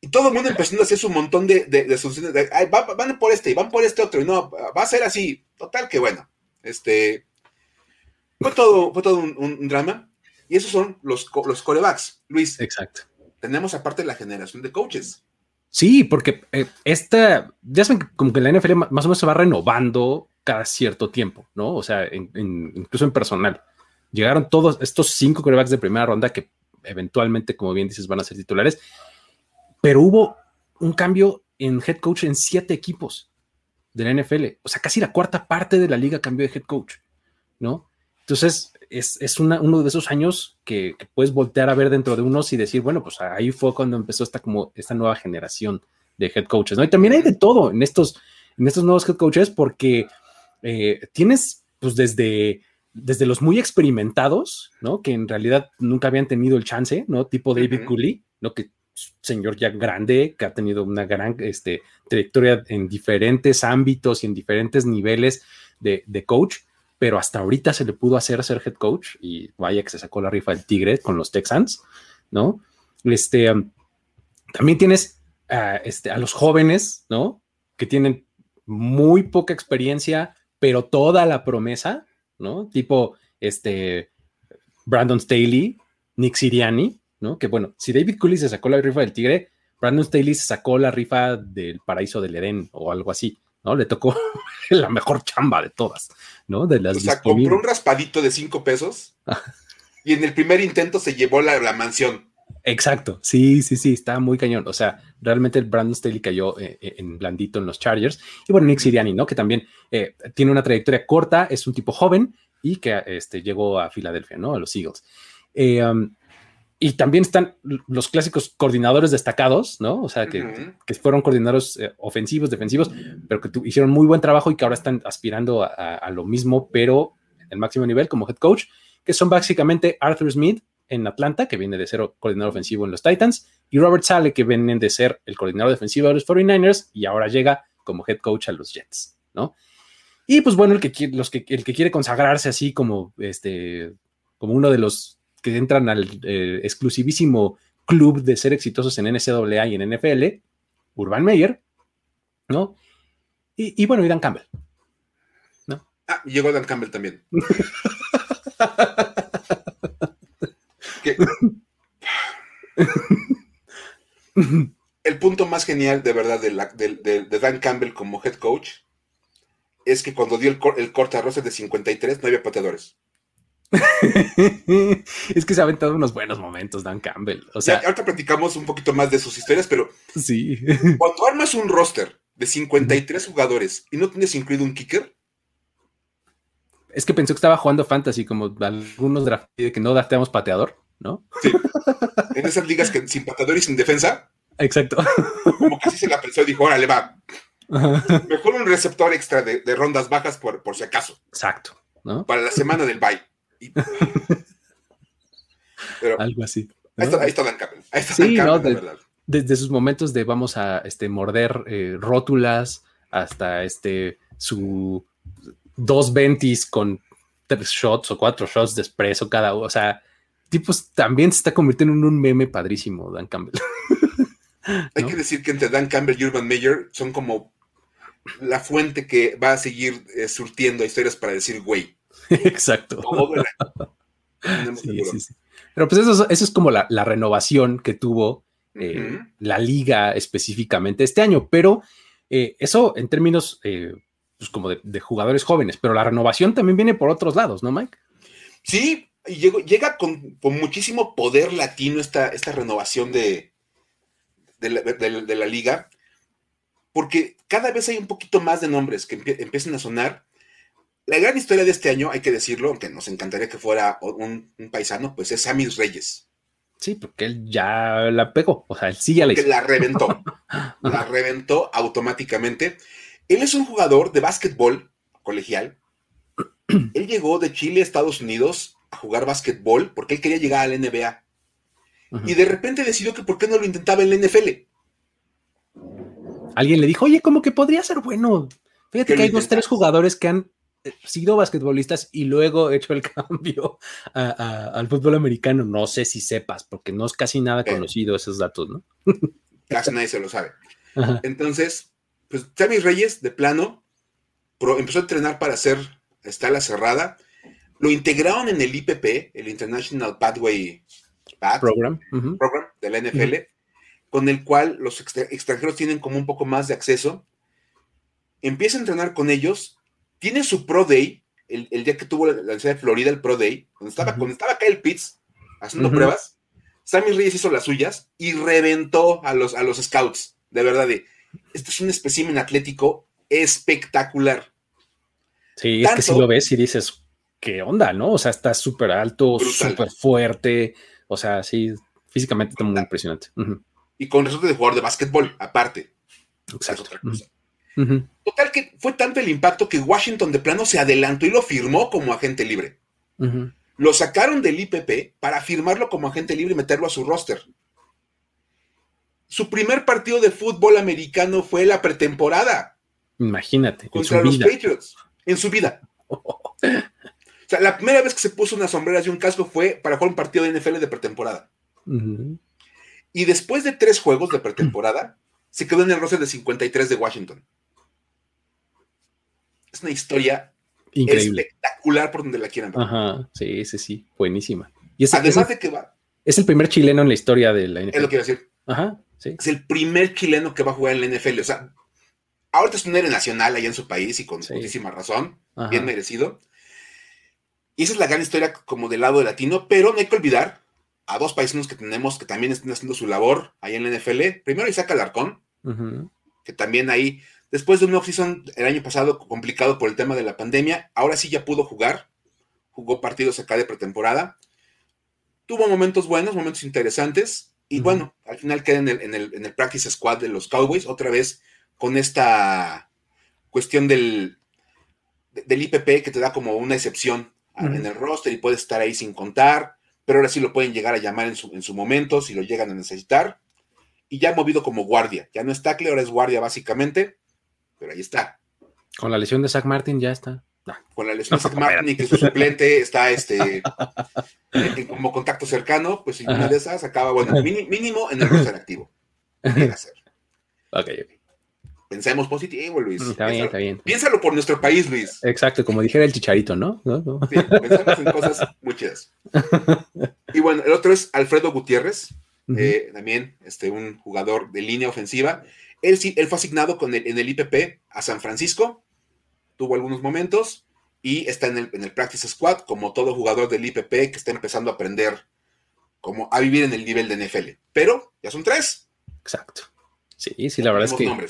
Y todo el mundo empezó a hacer su montón de, de, soluciones. van por este y van por este otro. Y no, va a ser así. Total, que bueno. Este. Fue todo, fue todo un, drama. Y esos son los, los corebacks. Luis. Exacto. Tenemos aparte la generación de coaches. Sí, porque eh, esta. Ya saben, como que la NFL más o menos se va renovando cada cierto tiempo, ¿no? O sea, incluso en personal. Llegaron todos estos cinco corebacks de primera ronda que eventualmente, como bien dices, van a ser titulares pero hubo un cambio en head coach en siete equipos de la NFL. O sea, casi la cuarta parte de la liga cambió de head coach, ¿no? Entonces, es, uno de esos años que, puedes voltear a ver dentro de unos y decir, bueno, pues ahí fue cuando empezó esta, como, esta nueva generación de head coaches, ¿no? Y también hay de todo en estos, en estos nuevos head coaches porque eh, tienes, pues desde desde los muy experimentados, ¿no? Que en realidad nunca habían tenido el chance, ¿no? Tipo David Cooley, ¿no? Que señor ya grande, que ha tenido una gran este, trayectoria en diferentes ámbitos y en diferentes niveles de, coach, pero hasta ahorita se le pudo hacer ser head coach y vaya que se sacó la rifa del Tigre con los Texans, ¿no? Este, también tienes este, a los jóvenes, ¿no? Que tienen muy poca experiencia, pero toda la promesa, ¿no? Tipo, este, Brandon Staley, Nick Siriani, ¿no? Que bueno, si David Cooley se sacó la rifa del Tigre, Brandon Staley se sacó la rifa del Paraíso del Edén o algo así, ¿no? Le tocó la mejor chamba de todas, ¿no? De las o sea, compró un raspadito de cinco pesos y en el primer intento se llevó la, la mansión. Exacto, sí, sí, sí, está muy cañón. O sea, realmente el Brandon Staley cayó eh, eh, en blandito en los Chargers. Y bueno, Nick Siriani, ¿no? Que también eh, tiene una trayectoria corta, es un tipo joven y que este, llegó a Filadelfia, ¿no? A los Eagles. Um, y también están los clásicos coordinadores destacados, ¿no? O sea, que, fueron coordinadores ofensivos, defensivos, pero que hicieron muy buen trabajo y que ahora están aspirando a, a lo mismo, pero en el máximo nivel como head coach, que son básicamente Arthur Smith, en Atlanta, que viene de ser coordinador ofensivo en los Titans, y Robert Sale, que viene de ser el coordinador defensivo de los 49ers y ahora llega como head coach a los Jets, ¿no? Y pues bueno, el que, los que, el que quiere consagrarse así como, este, como uno de los que entran al eh, exclusivísimo club de ser exitosos en NCAA y en NFL, Urban Meyer, ¿no? Y, bueno, y Dan Campbell, ¿no? Ah, llegó Dan Campbell también. el punto más genial, de verdad, de, Dan Campbell como head coach es que cuando dio el, corte a Rosa de 53 no había pateadores. es que se ha aventado unos buenos momentos, Dan Campbell. O sea, ahorita platicamos un poquito más de sus historias, pero sí. cuando armas un roster de 53 jugadores y no tienes incluido un kicker, es que pensó que estaba jugando fantasy como algunos draft que no drafteamos pateador. ¿no? Sí. En esas ligas que sin patador y sin defensa. Exacto. Como que así se la pensó y dijo, órale, va. Mejor un receptor extra de, rondas bajas por, por, si acaso. Exacto. ¿no? Para la semana del bye. Algo así. Ahí, está, Dan Campbell. Ahí está sí, Dan Campbell, verdad. Desde sus momentos de vamos a este, morder eh, rótulas hasta este su dos ventis con tres shots o cuatro shots de espresso cada uno. O sea, tipos también se está convirtiendo en un meme padrísimo, Dan Campbell. Hay que decir que entre Dan Campbell y Urban Meyer son como la fuente que va a seguir eh, surtiendo historias para decir güey. Exacto. Pero pues eso, es como la, renovación que tuvo eh, la liga específicamente este año. Pero eh, eso en términos pues como de, jugadores jóvenes, pero la renovación también viene por otros lados, ¿no, Mike? Sí, llega con, muchísimo poder latino esta, esta renovación de, de, la, liga, porque cada vez hay un poquito más de nombres que empiezan a sonar. La gran historia de este año, hay que decirlo, aunque nos encantaría que fuera un, paisano, pues es Samis Reyes. Sí, porque él ya la pegó, o sea, él sí ya la la reventó, la reventó automáticamente. Él es un jugador de básquetbol colegial. Él llegó de Chile a Estados Unidos a jugar básquetbol porque él quería llegar al NBA. Y de repente decidió que por qué no lo intentaba en la NFL. Alguien le dijo, oye, como que podría ser bueno. Fíjate que hay dos, tres jugadores que han sido basquetbolistas y luego hecho el cambio al fútbol americano. No sé si sepas, porque no es casi nada conocido esos datos, ¿no? casi nadie se lo sabe. Entonces, pues Sammy Reyes, de plano, empezó a entrenar para hacer la cerrada lo integraron en el IPP, el International Pathway Program, de la NFL, con el cual los extranjeros tienen como un poco más de acceso. Empieza a entrenar con ellos, tiene su Pro Day, el, día que tuvo la, Universidad de Florida, el Pro Day, cuando estaba, cuando estaba acá el Pitts haciendo pruebas, Sammy Reyes hizo las suyas y reventó a los, a los scouts, de verdad, de, este es un espécimen atlético espectacular. Sí, es que si lo ves y dices, qué onda, ¿no? O sea, está súper alto, súper fuerte. O sea, sí, físicamente está muy impresionante. Y con resultado de jugador de básquetbol, aparte. Exacto. otra cosa. Total que fue tanto el impacto que Washington de plano se adelantó y lo firmó como agente libre. Lo sacaron del IPP para firmarlo como agente libre y meterlo a su roster. Su primer partido de fútbol americano fue la pretemporada. Imagínate. Contra los Patriots. En su vida. O sea, la primera vez que se puso unas sombreras y un casco fue para jugar un partido de NFL de pretemporada. Y después de tres juegos de pretemporada, se quedó en el roster de 53 de Washington. Es una historia Increíble. espectacular por donde la quieran ver. Ajá, sí, sí, sí, buenísima. Y Además de que va. Es el primer chileno en la historia de la NFL. Es lo que iba a decir. Ajá, sí. Es el primer chileno que va a jugar en la NFL. O sea, ahorita es un héroe nacional allá en su país y con muchísima razón, bien merecido. Y esa es la gran historia como del lado de latino, pero no hay que olvidar a dos paisanos que tenemos que también están haciendo su labor ahí en la NFL. Primero Isaac Alarcón, que también ahí Después de un off-season el año pasado complicado por el tema de la pandemia, ahora sí ya pudo jugar. Jugó partidos acá de pretemporada. Tuvo momentos buenos, momentos interesantes. Y bueno, al final queda en el, practice squad de los Cowboys, otra vez con esta cuestión del, del IPP que te da como una excepción en el roster y puedes estar ahí sin contar, pero ahora sí lo pueden llegar a llamar en su, en su momento si lo llegan a necesitar. Y ya movido como guardia, ya no es tackle, ahora es guardia básicamente pero ahí está. Con la lesión de Zach Martin ya está. Con la lesión de Zach Martin y que su suplente está este como contacto cercano, pues si una de esas acaba, bueno, mínimo en el roster activo. hacer. Ok, ok. Pensemos positivo, Luis. Está bien, está bien. Piénsalo por nuestro país, Luis. Exacto, como dijera el chicharito, ¿no? Sí, pensamos en cosas muchas. Y bueno, el otro es Alfredo Gutiérrez, eh, también este, un jugador de línea ofensiva. Él, fue asignado con en el IPP a San Francisco, tuvo algunos momentos y está en el, Practice Squad como todo jugador del IPP que está empezando a aprender como a vivir en el nivel de NFL. Pero ya son tres. Exacto. Sí, sí, la verdad es que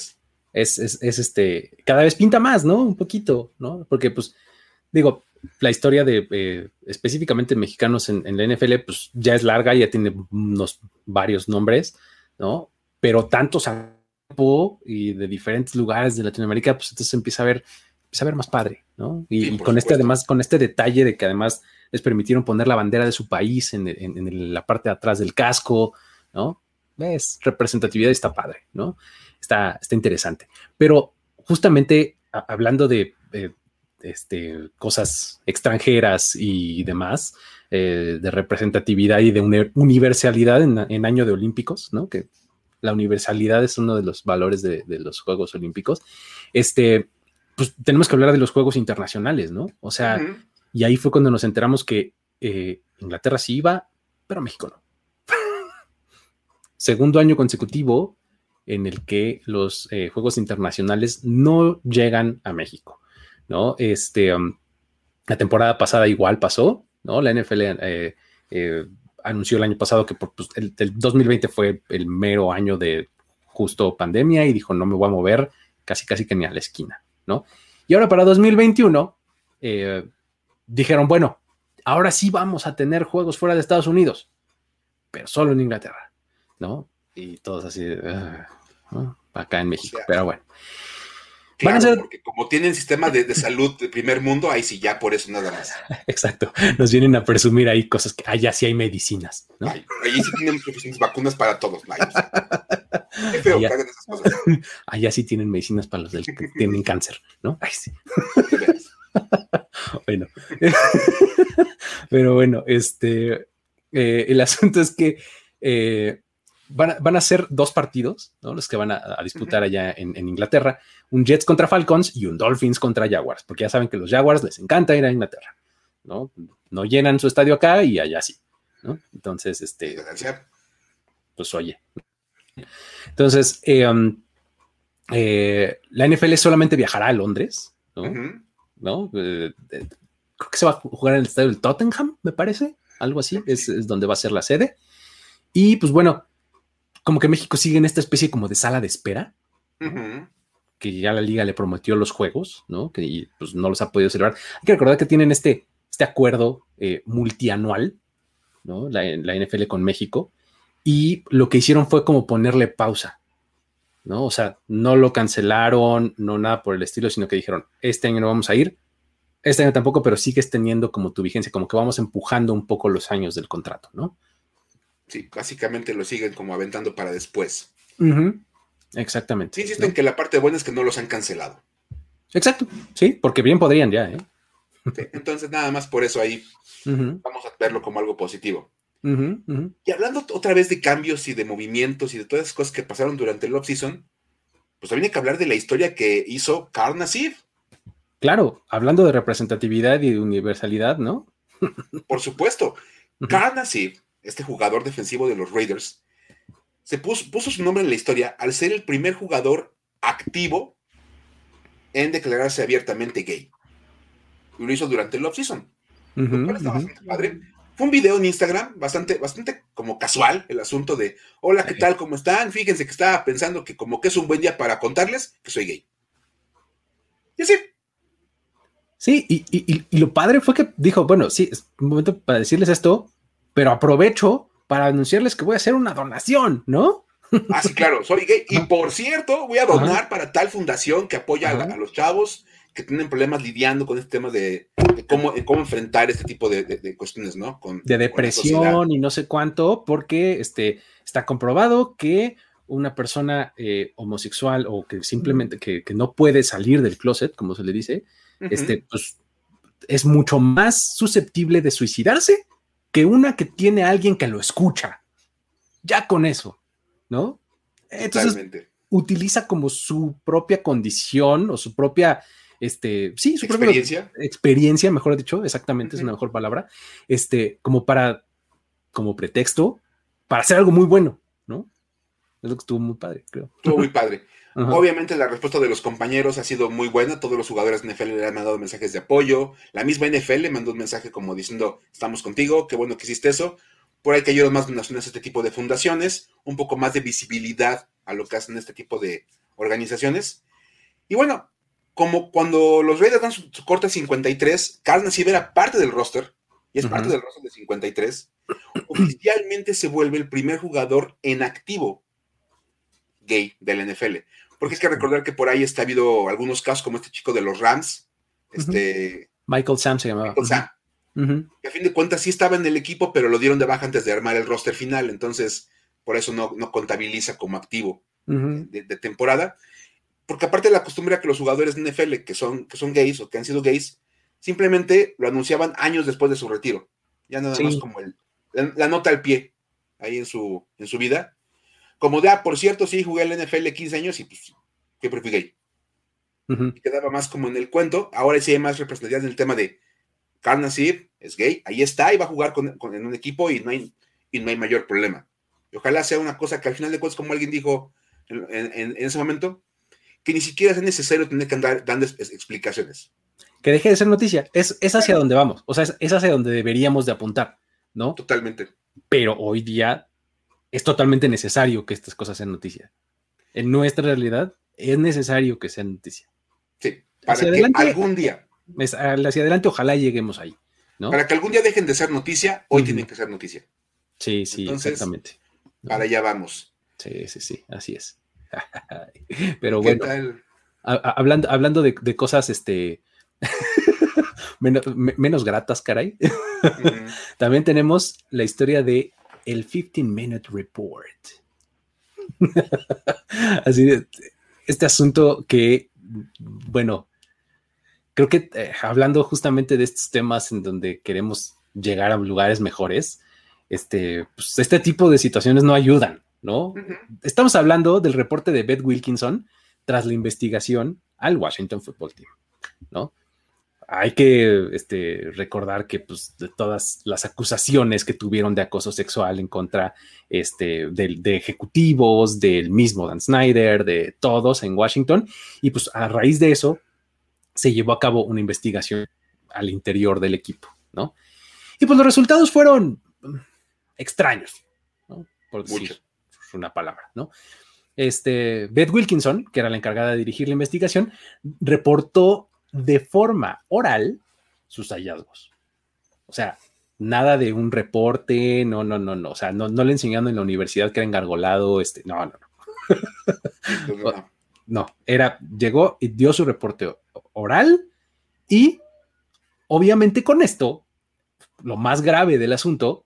Es, es, este, cada vez pinta más, ¿no? Un poquito, ¿no? Porque pues, digo, la historia de eh, específicamente mexicanos en, en, la NFL, pues ya es larga, ya tiene unos varios nombres, ¿no? Pero tantos y de diferentes lugares de Latinoamérica, pues entonces empieza a ver, empieza a ver más padre, ¿no? Y, con este, además, con este detalle de que además les permitieron poner la bandera de su país en, la parte de atrás del casco, ¿no? Es representatividad está padre, ¿no? Está, está interesante. Pero justamente hablando de, este, cosas extranjeras y demás, eh, de representatividad y de universalidad en, en, año de Olímpicos, ¿no? Que la universalidad es uno de los valores de, los Juegos Olímpicos. Este, pues tenemos que hablar de los Juegos Internacionales, ¿no? O sea, y ahí fue cuando nos enteramos que eh, Inglaterra sí iba, pero México no. Segundo año consecutivo en el que los eh, Juegos Internacionales no llegan a México, ¿no? Este, um, la temporada pasada igual pasó, ¿no? La NFL eh, anunció el año pasado que pues, el, 2020 fue el mero año de justo pandemia y dijo, no me voy a mover casi, casi que ni a la esquina, ¿no? Y ahora para 2021 eh, dijeron, bueno, ahora sí vamos a tener juegos fuera de Estados Unidos, pero solo en Inglaterra, ¿no? Y todos así, ah, acá en México, pero bueno. Claro, porque como tienen sistema de, salud de primer mundo, ahí sí ya por eso nada más. Exacto. Nos vienen a presumir ahí cosas que allá sí hay medicinas. ¿no? Ahí, sí tienen suficientes vacunas para todos. Qué feo allá, que hagan esas cosas. Allá sí tienen medicinas para los que tienen cáncer, ¿no? Ay, sí. bueno. Pero bueno, este eh, el asunto es que eh, van, a, ser dos partidos, ¿no? Los que van a, disputar allá en, Inglaterra, un Jets contra Falcons y un Dolphins contra Jaguars, porque ya saben que los Jaguars les encanta ir a Inglaterra, ¿no? No llenan su estadio acá y allá sí, ¿no? Entonces, este, pues oye. Entonces, eh, um, eh, la NFL solamente viajará a Londres, ¿no? ¿No? Eh, creo que se va a jugar en el estadio del Tottenham, me parece, algo así, es, es donde va a ser la sede. Y pues bueno, como que México sigue en esta especie como de sala de espera, que ya la liga le prometió los juegos, ¿no? Que pues no los ha podido celebrar. Hay que recordar que tienen este, este acuerdo eh, multianual, ¿no? La, la NFL con México, y lo que hicieron fue como ponerle pausa, ¿no? O sea, no lo cancelaron, no nada por el estilo, sino que dijeron, este año no vamos a ir, Este año tampoco, pero sigues teniendo como tu vigencia, como que vamos empujando un poco los años del contrato, ¿no? Sí, básicamente lo siguen como aventando para después. Exactamente. Sí, insisten que la parte buena es que no los han cancelado. Exacto, sí, porque bien podrían ya, ¿eh? entonces, nada más por eso ahí vamos a verlo como algo positivo. Y hablando otra vez de cambios y de movimientos y de todas esas cosas que pasaron durante el off-season, pues también hay que hablar de la historia que hizo Carl Nassif. Claro, hablando de representatividad y de universalidad, ¿no? Por supuesto. Carl Nassif, este jugador defensivo de los Raiders, se puso, puso, su nombre en la historia al ser el primer jugador activo en declararse abiertamente gay. Y lo hizo durante el off-season. padre. Fue un video en Instagram bastante, bastante como casual el asunto de, hola, ¿qué tal? ¿Cómo están? Fíjense que estaba pensando que como que es un buen día para contarles que soy gay. Y así. Sí, y, lo padre fue que dijo, bueno, sí, es un momento para decirles esto, pero aprovecho para anunciarles que voy a hacer una donación, ¿no? Ah, sí, claro, soy gay. Y por cierto, voy a donar para tal fundación que apoya a, los chavos que tienen problemas lidiando con este tema de, cómo, cómo, enfrentar este tipo de, cuestiones, ¿no? Con, de depresión y no sé cuánto, porque este, está comprobado que una persona eh, homosexual o que simplemente que, no puede salir del closet, como se le dice, este, pues es mucho más susceptible de suicidarse que una que tiene a alguien que lo escucha. Ya con eso, ¿no? Entonces, utiliza como su propia condición o su propia este, sí, su experiencia. experiencia, mejor dicho, exactamente, es una mejor palabra, este, como para, como pretexto, para hacer algo muy bueno, ¿no? Es lo que estuvo muy padre, creo. Estuvo muy padre. Obviamente la respuesta de los compañeros ha sido muy buena, todos los jugadores de NFL le han mandado mensajes de apoyo, la misma NFL le mandó un mensaje como diciendo, estamos contigo, qué bueno que hiciste eso, por ahí que ayudan más donaciones a este tipo de fundaciones, un poco más de visibilidad a lo que hacen este tipo de organizaciones. Y bueno, como cuando los Raiders dan su, corte 53, Carl Nassib era parte del roster, y es parte del roster de 53, oficialmente se vuelve el primer jugador en activo gay del NFL. Porque es que recordar que por ahí está habido algunos casos como este chico de los Rams, este... Michael Sam se llamaba. Michael Sam. Que a fin de cuentas sí estaba en el equipo, pero lo dieron de baja antes de armar el roster final, entonces por eso no, no contabiliza como activo de, de, temporada porque aparte de la costumbre que los jugadores de NFL que son, que son gays o que han sido gays, simplemente lo anunciaban años después de su retiro. Ya nada más como el, la, nota al pie ahí en su, en su vida. Como de, ah, por cierto, sí, jugué en la NFL 15 años y pues siempre fui gay. Quedaba más como en el cuento. Ahora sí hay más representatividad en el tema de Carl Nassib es gay, ahí está y va a jugar con, en un equipo y no, hay, y no hay mayor problema. Y ojalá sea una cosa que al final de cuentas, como alguien dijo en ese momento, que ni siquiera es necesario tener que andar dando explicaciones. Que deje de ser noticia. Es, es hacia donde vamos. O sea, es, hacia donde deberíamos de apuntar, ¿no? Totalmente. Pero hoy día es totalmente necesario que estas cosas sean noticia. En nuestra realidad es necesario que sean noticia. Sí, para que algún día. hacia adelante, ojalá lleguemos ahí. ¿no? Para que algún día dejen de ser noticia, hoy tienen que ser noticia. Sí, sí, exactamente. Para allá vamos. Sí, sí, sí, así es. Pero bueno, hablando, hablando de, cosas este, menos, gratas, caray. También tenemos la historia de el 15 Minute Report. Así de, este asunto que, bueno, creo que eh, hablando justamente de estos temas en donde queremos llegar a lugares mejores, este, pues, este tipo de situaciones no ayudan, ¿no? Estamos hablando del reporte de Beth Wilkinson tras la investigación al Washington Football Team, ¿no? Hay que este, recordar que pues, de todas las acusaciones que tuvieron de acoso sexual en contra este, de, ejecutivos, del mismo Dan Snyder, de todos en Washington, y pues a raíz de eso se llevó a cabo una investigación al interior del equipo, ¿no? Y pues los resultados fueron extraños, ¿no? Por decir una palabra, ¿no? Este, Beth Wilkinson, que era la encargada de dirigir la investigación, reportó de forma oral sus hallazgos. O sea, nada de un reporte, no, no, no, no. O sea, no, no le enseñando en la universidad que era engargolado, este, no, no, no. no, era, llegó y dio su reporte oral y Obviamente con esto, lo más grave del asunto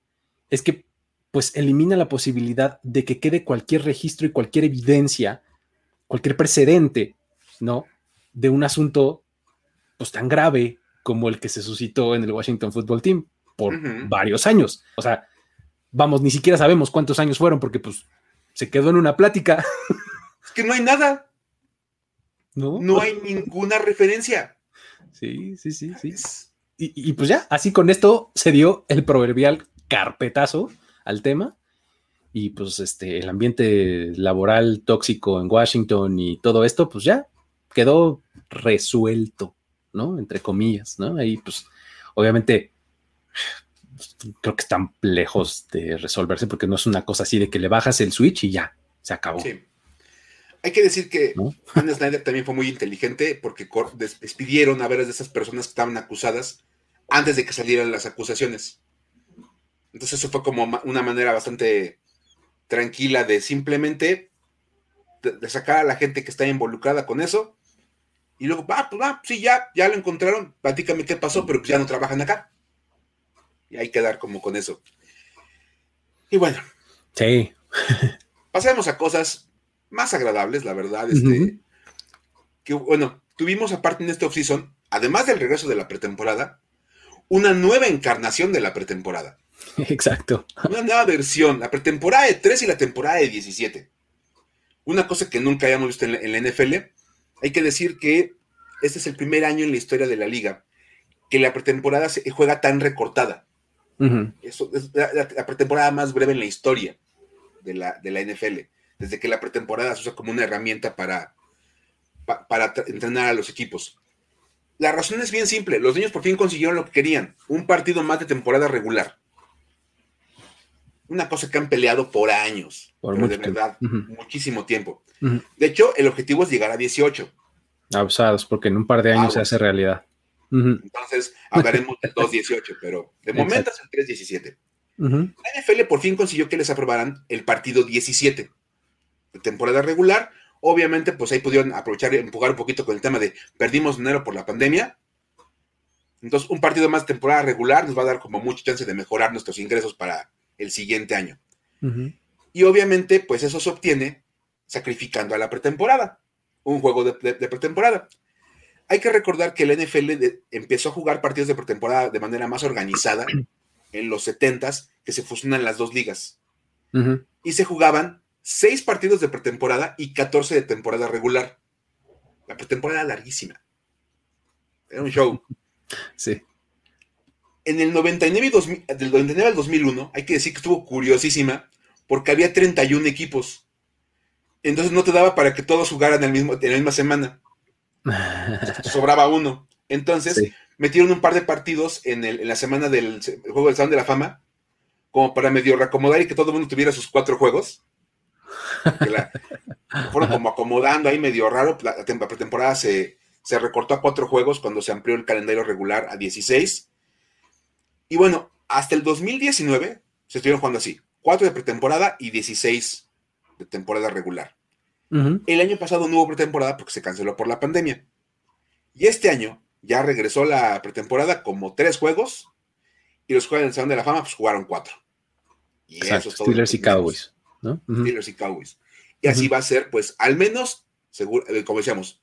es que pues elimina la posibilidad de que quede cualquier registro y cualquier evidencia, cualquier precedente, ¿no? De un asunto pues tan grave como el que se suscitó en el Washington Football Team por varios años. O sea, vamos, ni siquiera sabemos cuántos años fueron porque pues se quedó en una plática. Es que no hay nada. No, no hay ninguna referencia. Sí, sí, sí, sí. Y, y, pues ya, así con esto se dio el proverbial carpetazo al tema. Y pues este, el ambiente laboral tóxico en Washington y todo esto, pues ya quedó resuelto, ¿no? Entre comillas, ¿no? Ahí pues obviamente creo que están lejos de resolverse porque no es una cosa así de que le bajas el switch y ya, se acabó. Sí. Hay que decir que ¿No? Snyder también fue muy inteligente porque despidieron a varias de esas personas que estaban acusadas antes de que salieran las acusaciones. Entonces eso fue como una manera bastante tranquila de simplemente de, sacar a la gente que está involucrada con eso. Y luego, va, pues va, sí, ya, ya lo encontraron, platícame qué pasó, pero ya no trabajan acá. Y hay que dar como con eso. Y bueno. Sí. pasemos a cosas más agradables, la verdad. Este, que bueno, tuvimos aparte en este offseason, además del regreso de la pretemporada, una nueva encarnación de la pretemporada. Exacto. Una nueva versión, la pretemporada de 3 y la temporada de 17. Una cosa que nunca habíamos visto en la, NFL. Hay que decir que este es el primer año en la historia de la liga que la pretemporada se juega tan recortada. Eso es la, pretemporada más breve en la historia de la, de la, NFL. Desde que la pretemporada se usa como una herramienta para, para entrenar a los equipos. La razón es bien simple. Los niños por fin consiguieron lo que querían. Un partido más de temporada regular una cosa que han peleado por años, por de verdad, muchísimo tiempo. De hecho, el objetivo es llegar a 18. Abusados, porque en un par de años se hace realidad. Entonces, hablaremos del 2-18, pero de momento es el 3-17. La NFL por fin consiguió que les aprobaran el partido 17 de temporada regular. Obviamente, pues ahí pudieron aprovechar y empujar un poquito con el tema de perdimos dinero por la pandemia. Entonces, un partido más temporada regular nos va a dar como mucha chance de mejorar nuestros ingresos para el siguiente año. Y obviamente, pues eso se obtiene sacrificando a la pretemporada, un juego de, pretemporada. Hay que recordar que el NFL empezó a jugar partidos de pretemporada de manera más organizada en los 70s, que se fusionan las dos ligas. Y se jugaban seis partidos de pretemporada y 14 de temporada regular. La pretemporada larguísima. Era un show. Sí en el 99 del 99 al 2001, hay que decir que estuvo curiosísima, porque había 31 equipos. Entonces no te daba para que todos jugaran el mismo, en la misma semana. Sobraba uno. Entonces metieron un par de partidos en, la semana del juego del Salón de la Fama, como para medio reacomodar y que todo el mundo tuviera sus cuatro juegos. fueron como acomodando ahí medio raro. La, la pretemporada se, se recortó a cuatro juegos cuando se amplió el calendario regular a 16 y bueno, hasta el 2019 se estuvieron jugando así: cuatro de pretemporada y 16 de temporada regular. El año pasado no hubo pretemporada porque se canceló por la pandemia. Y este año ya regresó la pretemporada como tres juegos y los jugadores del Salón de la Fama pues jugaron cuatro. Y eso es todo Steelers y Cowboys, ¿no? Steelers y Cowboys. Y así va a ser, pues, al menos, eh, como decíamos,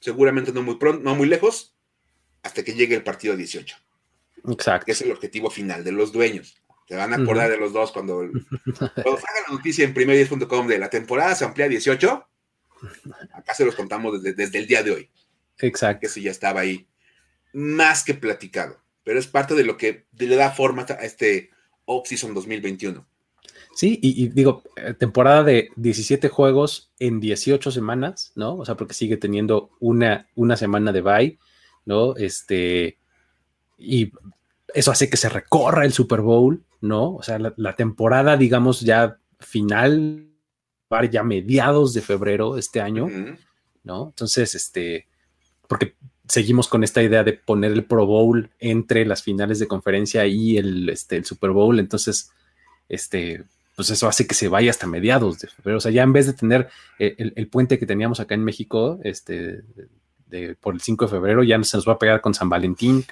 seguramente no muy pronto, no muy lejos, hasta que llegue el partido 18. Exacto. Que es el objetivo final de los dueños. Se van a acordar de los dos cuando, cuando salga la noticia en primer10.com de la temporada se amplía a 18. Acá se los contamos desde, el día de hoy. Exacto. Que eso ya estaba ahí más que platicado. Pero es parte de lo que le da forma a este off-season 2021. Sí, y, y, digo, eh, temporada de 17 juegos en 18 semanas, ¿no? O sea, porque sigue teniendo una, una semana de bye, ¿no? Este, y eso hace que se recorra el Super Bowl, ¿no? O sea, la, temporada, digamos, ya final, ya mediados de febrero de este año, ¿no? Entonces, este, porque seguimos con esta idea de poner el Pro Bowl entre las finales de conferencia y el, este, el Super Bowl, entonces, este, pues eso hace que se vaya hasta mediados de febrero. O sea, ya en vez de tener el, el puente que teníamos acá en México, este, de, por el 5 de febrero, ya se nos va a pegar con San Valentín,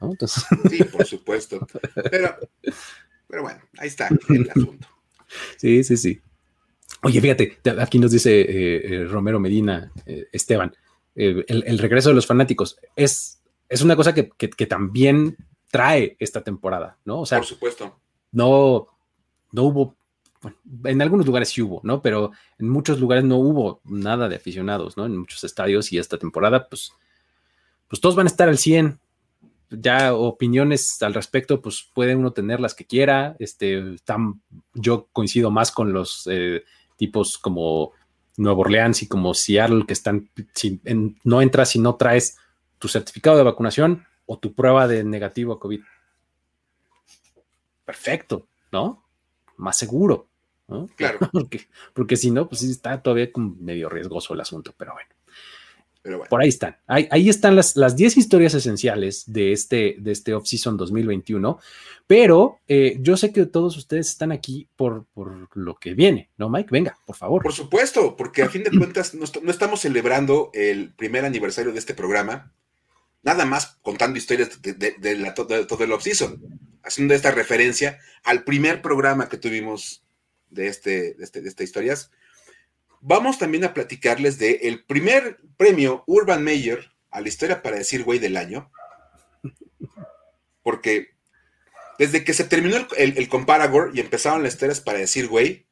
¿no? Entonces... Sí, por supuesto. Pero, pero bueno, ahí está el asunto. Sí, sí, sí. Oye, fíjate, aquí nos dice eh, eh, Romero Medina, eh, Esteban, el, regreso de los fanáticos es, es una cosa que, también trae esta temporada, ¿no? O sea, por supuesto. No, no hubo, en algunos lugares sí hubo, ¿no? Pero en muchos lugares no hubo nada de aficionados, ¿no? En muchos estadios y esta temporada, pues, pues todos van a estar al 100. Ya opiniones al respecto, pues puede uno tener las que quiera. Este, yo coincido más con los tipos como Nueva Orleans y como Seattle que están, si no entras si no traes tu certificado de vacunación o tu prueba de negativo a COVID. Perfecto, ¿no? Más seguro, ¿no? Claro. Porque, porque si no, pues sí está todavía como medio riesgoso el asunto, pero bueno. Por ahí están. Ahí, están las, las 10 historias esenciales de este, de este off-season 2021. Pero eh, yo sé que todos ustedes están aquí por, por lo que viene, ¿no, Mike? Venga, por favor. Por supuesto, porque a fin de cuentas no, estamos celebrando el primer aniversario de este programa, nada más contando historias de, todo el off-season, haciendo esta referencia al primer programa que tuvimos de, este, de, este, de estas historias vamos también a platicarles de el primer premio Urban Mayer a la historia para decir güey del año. Porque desde que se terminó el, el, Comparagor y empezaron las historias para decir güey,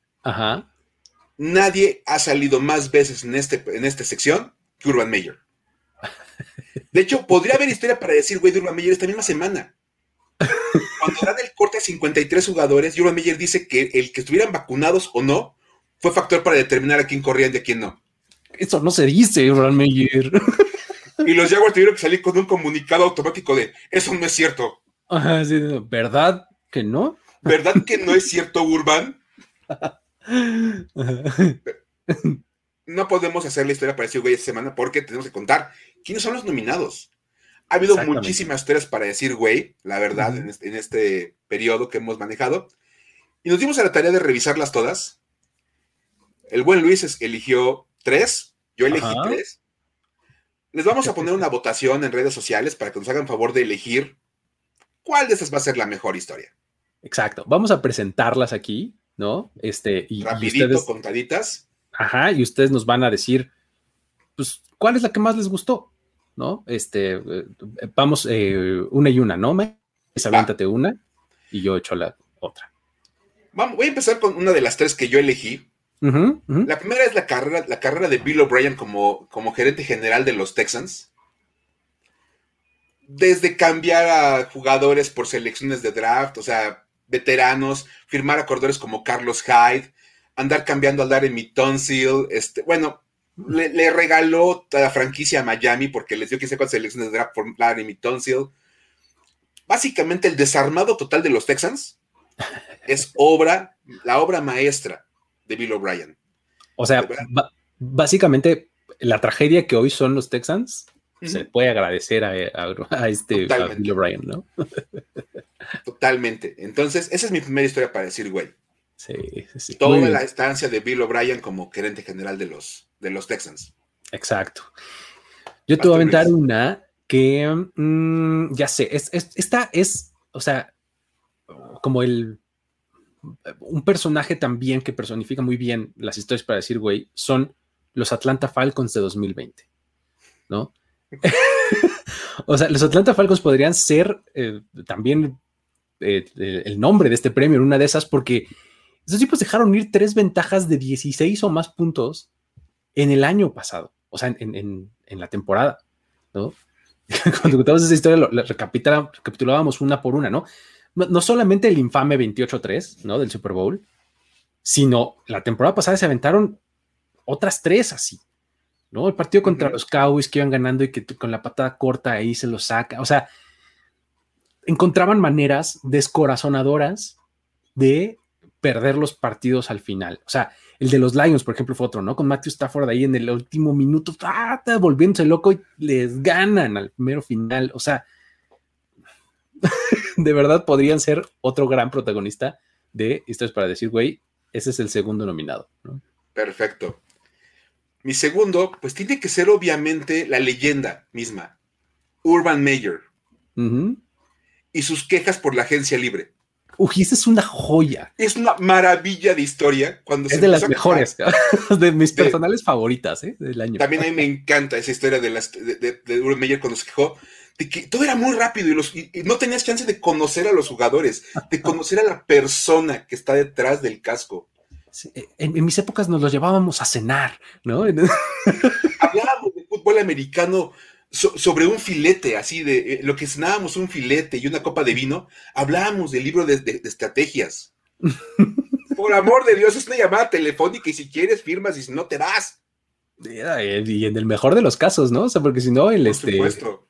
nadie ha salido más veces en, este, en esta sección que Urban Mayer. De hecho, podría haber historia para decir güey de Urban Meyer esta misma semana. Cuando dan el corte a 53 jugadores, Urban Meyer dice que el que estuvieran vacunados o no fue factor para determinar a quién corrían y a quién no. Eso no se dice, Ron Meyer. Y los Jaguars tuvieron que salir con un comunicado automático de eso no es cierto. ¿Verdad que no? ¿Verdad que no es cierto, Urban? no podemos hacer la historia para decir güey esta semana porque tenemos que contar quiénes son los nominados. Ha habido muchísimas historias para decir güey, la verdad, en, este, en este periodo que hemos manejado. Y nos dimos a la tarea de revisarlas todas el buen Luis eligió tres, yo elegí tres. Les vamos a poner una votación en redes sociales para que nos hagan favor de elegir cuál de esas va a ser la mejor historia. Exacto. Vamos a presentarlas aquí, ¿no? Este, y, Rapidito, contaditas. Ajá, y ustedes nos van a decir, pues, ¿cuál es la que más les gustó? ¿No? Este, eh, vamos eh, una y una, ¿no? Me aviéntate una y yo echo la otra. Vamos, voy a empezar con una de las tres que yo elegí, la primera es la carrera, la carrera de Bill O'Brien como, como gerente general de los Texans. Desde cambiar a jugadores por selecciones de draft, o sea, veteranos, firmar a corredores como Carlos Hyde, andar cambiando al Larry Tonsil, este, bueno, le, regaló la franquicia a Miami porque les dio que cuántas selecciones de draft por Larry Tonsil. Básicamente el desarmado total de los Texans es obra, la obra maestra de Bill O'Brien. O sea, básicamente la tragedia que hoy son los Texans se puede agradecer a, este Bill O'Brien, ¿no? Totalmente. Entonces, esa es mi primera historia para decir, güey. Sí, sí, Toda la estancia de Bill O'Brien como gerente general de los, de los Texans. Exacto. Yo te voy a aventar una que mm, ya sé, esta es, o sea, como el un personaje también que personifica muy bien las historias para decir, güey, son los Atlanta Falcons de 2020, ¿no? o sea, los Atlanta Falcons podrían ser eh, también eh, el nombre de este premio en una de esas porque esos tipos dejaron ir tres ventajas de 16 o más puntos en el año pasado, o sea, en, la temporada, ¿no? Cuando contábamos esa historia, lo, recapitulábamos una por una, ¿no? No solamente el infame 28-3, ¿no? Del Super Bowl, sino la temporada pasada se aventaron otras tres así, ¿no? El partido contra los Cowboys que iban ganando y que con la patada corta ahí se lo saca, o sea, encontraban maneras descorazonadoras de perder los partidos al final. O sea, el de los Lions, por ejemplo, fue otro, ¿no? Con Matthew Stafford ahí en el último minuto, ¡ah! volviéndose loco y les ganan al primero final. O sea, de verdad podrían ser otro gran protagonista de Historias para decir, güey, ese es el segundo nominado. Perfecto. Mi segundo, pues tiene que ser obviamente la leyenda misma, Urban Meyer. y sus quejas por la agencia libre. Esa es una joya. Es una maravilla de historia. Cuando es de las mejores, de mis personales favoritas ¿eh? del año. También a mí me encanta esa historia de, las, de, de, de Meyer cuando se quejó de que todo era muy rápido y, los, y, no tenías chance de conocer a los jugadores, de conocer a la persona que está detrás del casco. en, en, mis épocas nos los llevábamos a cenar, ¿no? Hablábamos de fútbol americano so, sobre un filete, así de eh, lo que cenábamos un filete y una copa de vino, hablábamos del libro de, de, de estrategias. Por amor de Dios, es una llamada telefónica y si quieres firmas y si no te vas. Y en el mejor de los casos, ¿no? O sea, porque si no, el, este,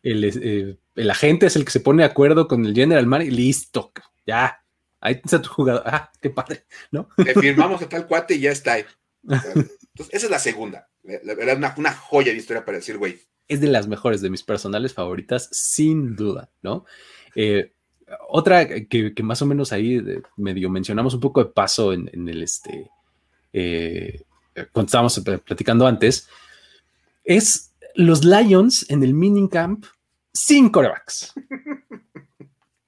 el, eh, el, agente es el que se pone de acuerdo con el general man y listo, ya. Ahí está tu jugador. Ah, qué padre, ¿no? Le firmamos a tal cuate y ya está. Entonces, esa es la segunda. La verdad, una, una joya de historia para decir, güey. Es de las mejores, de mis personales favoritas, sin duda, ¿no? Eh, otra que, que, más o menos ahí medio mencionamos un poco de paso en, en el este. Eh, cuando estábamos platicando antes, es los Lions en el minicamp sin corebacks.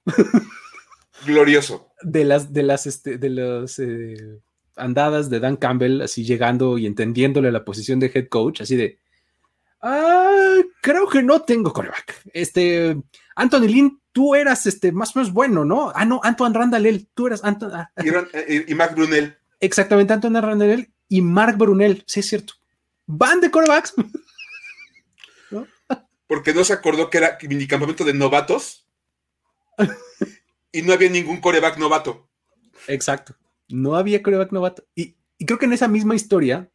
Glorioso. De las, de las, este, de las eh, andadas de Dan Campbell, así llegando y entendiéndole la posición de head coach, así de, ah, creo que no tengo coreback. Este, Anthony Lynn, tú eras este, más o menos bueno, ¿no? Ah, no, Antoine Randall, tú eras Anton, ah, y, eh, y, y Mac Brunel. Exactamente, Antoine Randall y Mark Brunel, sí es cierto. Van de corebacks. ¿No? Porque no se acordó que era mini campamento de novatos y no había ningún coreback novato. Exacto. No había coreback novato. Y, y, creo que en esa misma historia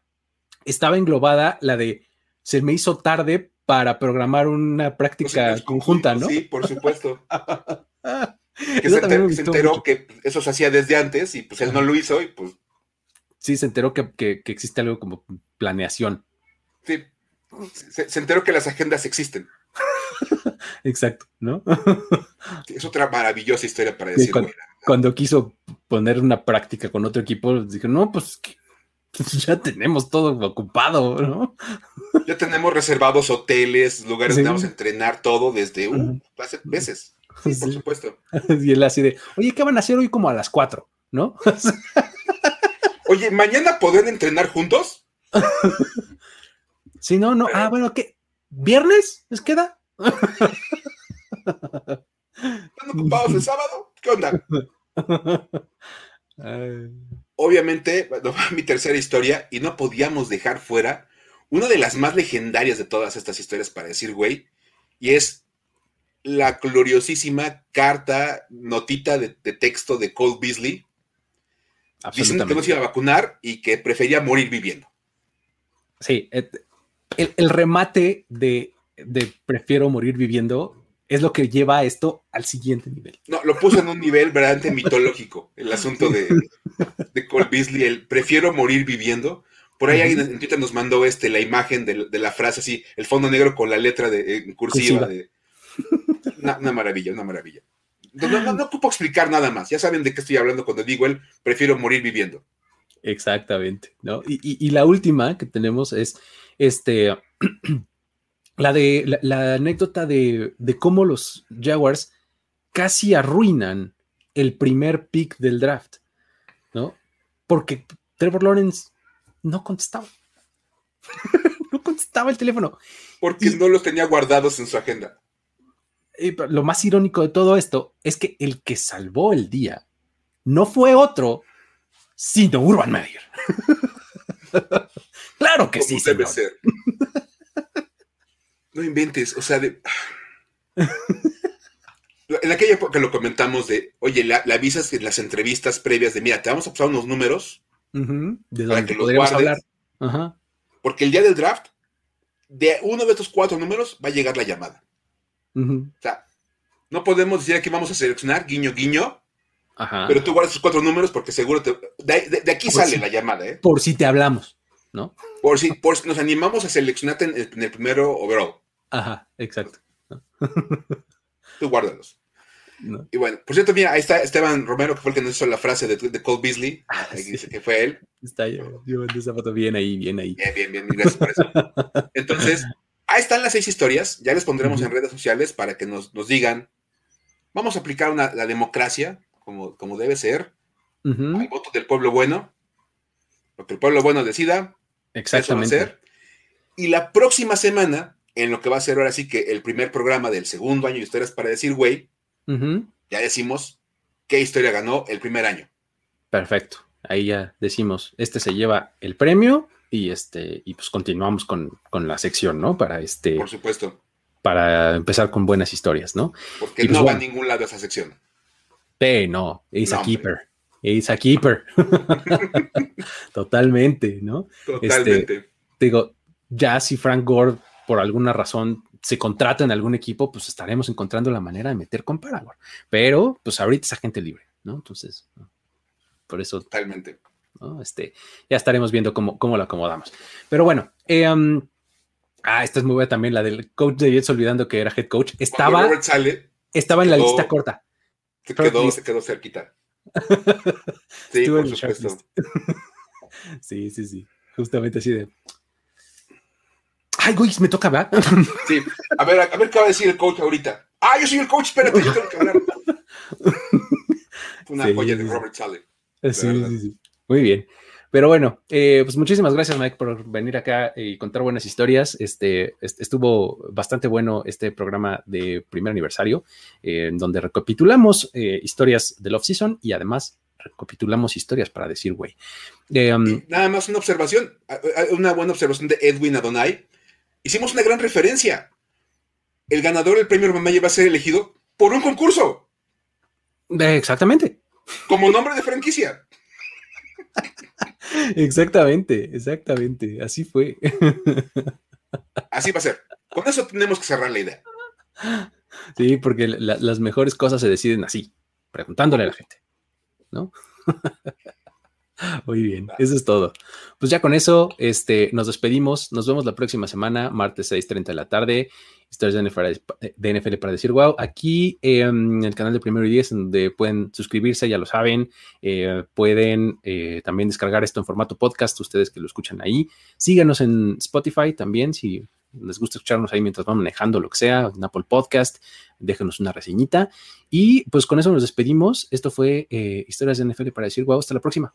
estaba englobada la de se me hizo tarde para programar una práctica pues, conjunta, ¿no? Sí, por supuesto. que se, enter, se enteró mucho. que eso se hacía desde antes y pues él no lo hizo y pues sí se enteró que, que, que, existe algo como planeación. Sí, se, se enteró que las agendas existen. Exacto, ¿no? es otra maravillosa historia para decir. Cuando, cuando, quiso poner una práctica con otro equipo, dijo, no, pues ya tenemos todo ocupado, ¿no? Ya tenemos reservados hoteles, lugares sí. donde vamos a entrenar todo desde uh, hace meses. Sí, sí, por supuesto. Y él así de, oye, ¿qué van a hacer hoy como a las cuatro? ¿No? Oye, ¿mañana podrán entrenar juntos? sí, no, no. Ah, bueno, ¿qué? ¿Viernes? ¿Les queda? ¿Están ocupados el sábado? ¿Qué onda? Ay. Obviamente, mi tercera historia, y no podíamos dejar fuera una de las más legendarias de todas estas historias para decir, güey, y es la gloriosísima carta, notita de, de texto de Cole Beasley, diciendo que no se iba a vacunar y que prefería morir viviendo. Sí, el, el remate de, de, prefiero morir viviendo es lo que lleva a esto al siguiente nivel. No, lo puso en un nivel verdaderamente mitológico, el asunto de, de Cole Beasley, el prefiero morir viviendo. Por ahí alguien en Twitter nos mandó este, la imagen de, de, la frase así, el fondo negro con la letra de, en cursiva. De, una, una maravilla, una maravilla. No, no, no, ocupo explicar nada más. Ya saben de qué estoy hablando cuando digo él, prefiero morir viviendo. Exactamente, ¿no? Y, y, y la última que tenemos es este la de la, la anécdota de, de, cómo los Jaguars casi arruinan el primer pick del draft, ¿no? Porque Trevor Lawrence no contestaba. no contestaba el teléfono. Porque y, no los tenía guardados en su agenda lo más irónico de todo esto es que el que salvó el día no fue otro, sino Urban Meyer. claro que sí. Debe ser. No inventes, o sea, de... en aquella época lo comentamos de, oye, le, le, avisas en las entrevistas previas de, mira, te vamos a pasar unos números uh -huh. de para que los guardes, hablar. -huh. porque el día del draft, de uno de estos cuatro números va a llegar la llamada. Uh -huh. O sea, no podemos decir aquí vamos a seleccionar guiño, guiño. Ajá. Pero tú guardas tus cuatro números porque seguro te, de, de, de, aquí por sale si, la llamada, ¿eh? Por si te hablamos, ¿no? Por si, por si nos animamos a seleccionarte en el, en el primero overall. Ajá, exacto. tú guárdalos. No. Y bueno, por cierto, mira, ahí está Esteban Romero, que fue el que nos hizo la frase de, de Cole Beasley. Ah, ahí sí. dice que fue él. Está yo, yo esa foto bien ahí, bien ahí. Bien, bien, bien, gracias por eso. Entonces, ahí están las seis historias. Ya les pondremos uh -huh. en redes sociales para que nos, nos digan vamos a aplicar una, la democracia como, como debe ser, al voto del pueblo bueno, lo que el pueblo bueno decida, Exactamente. Eso va a ser. Y la próxima semana, en lo que va a ser ahora sí que el primer programa del segundo año de historias para decir, güey, ya decimos qué historia ganó el primer año. Perfecto. Ahí ya decimos, este se lleva el premio y este, y pues continuamos con, la sección, ¿no? Para este. Por supuesto. Para empezar con buenas historias, ¿no? Porque pues no va a ningún lado esa sección. Eh, no, es a keeper. Es a keeper. Totalmente, ¿no? Totalmente. Este, digo, ya si Frank Gore por alguna razón se contrata en algún equipo, pues estaremos encontrando la manera de meter con Paraguay. Pero, pues ahorita es agente libre, ¿no? Entonces, por eso. Totalmente. Este, ya estaremos viendo cómo, cómo lo acomodamos. Pero bueno, eh, um, ah, esta es muy buena también, la del coach de Jets, olvidando que era head coach. Estaba, estaba en la lista corta. Se quedó, se quedó cerquita. sí, por supuesto. sí, sí, sí. Justamente así de. Ay, güey, me toca, ¿verdad? Sí. A ver, a ver qué va a decir el coach ahorita. Ah, yo soy el coach, espérate, yo tengo que hablar. Una joya de Robert Sale. Sí, sí, sí. Muy bien. Pero bueno, eh, pues muchísimas gracias, Mike, por venir acá y contar buenas historias. Este, estuvo bastante bueno este programa de primer aniversario, eh, en donde recapitulamos eh, historias del off-season y además recapitulamos historias para decir, güey. Um, nada más una observación, una buena observación de Edwin Adonai hicimos una gran referencia. El ganador del premio Mamaye va a ser elegido por un concurso. Exactamente. Como nombre de franquicia. Exactamente, exactamente. Así fue. Así va a ser. Con eso tenemos que cerrar la idea. Sí, porque las mejores cosas se deciden así, preguntándole a la gente. ¿No? Muy bien, eso es todo. Pues ya con eso, este, nos despedimos. Nos vemos la próxima semana, martes 6:30 de la tarde. Historias de NFL, para decir wow. Aquí en el canal de Primero y Diez, donde pueden suscribirse, ya lo saben. Eh, pueden eh, también descargar esto en formato podcast, ustedes que lo escuchan ahí. Síganos en Spotify también, si les gusta escucharnos ahí mientras van manejando lo que sea, en Apple Podcast, déjenos una reseñita. Y pues con eso nos despedimos. Esto fue eh, Historias de NFL para decir wow. Hasta la próxima.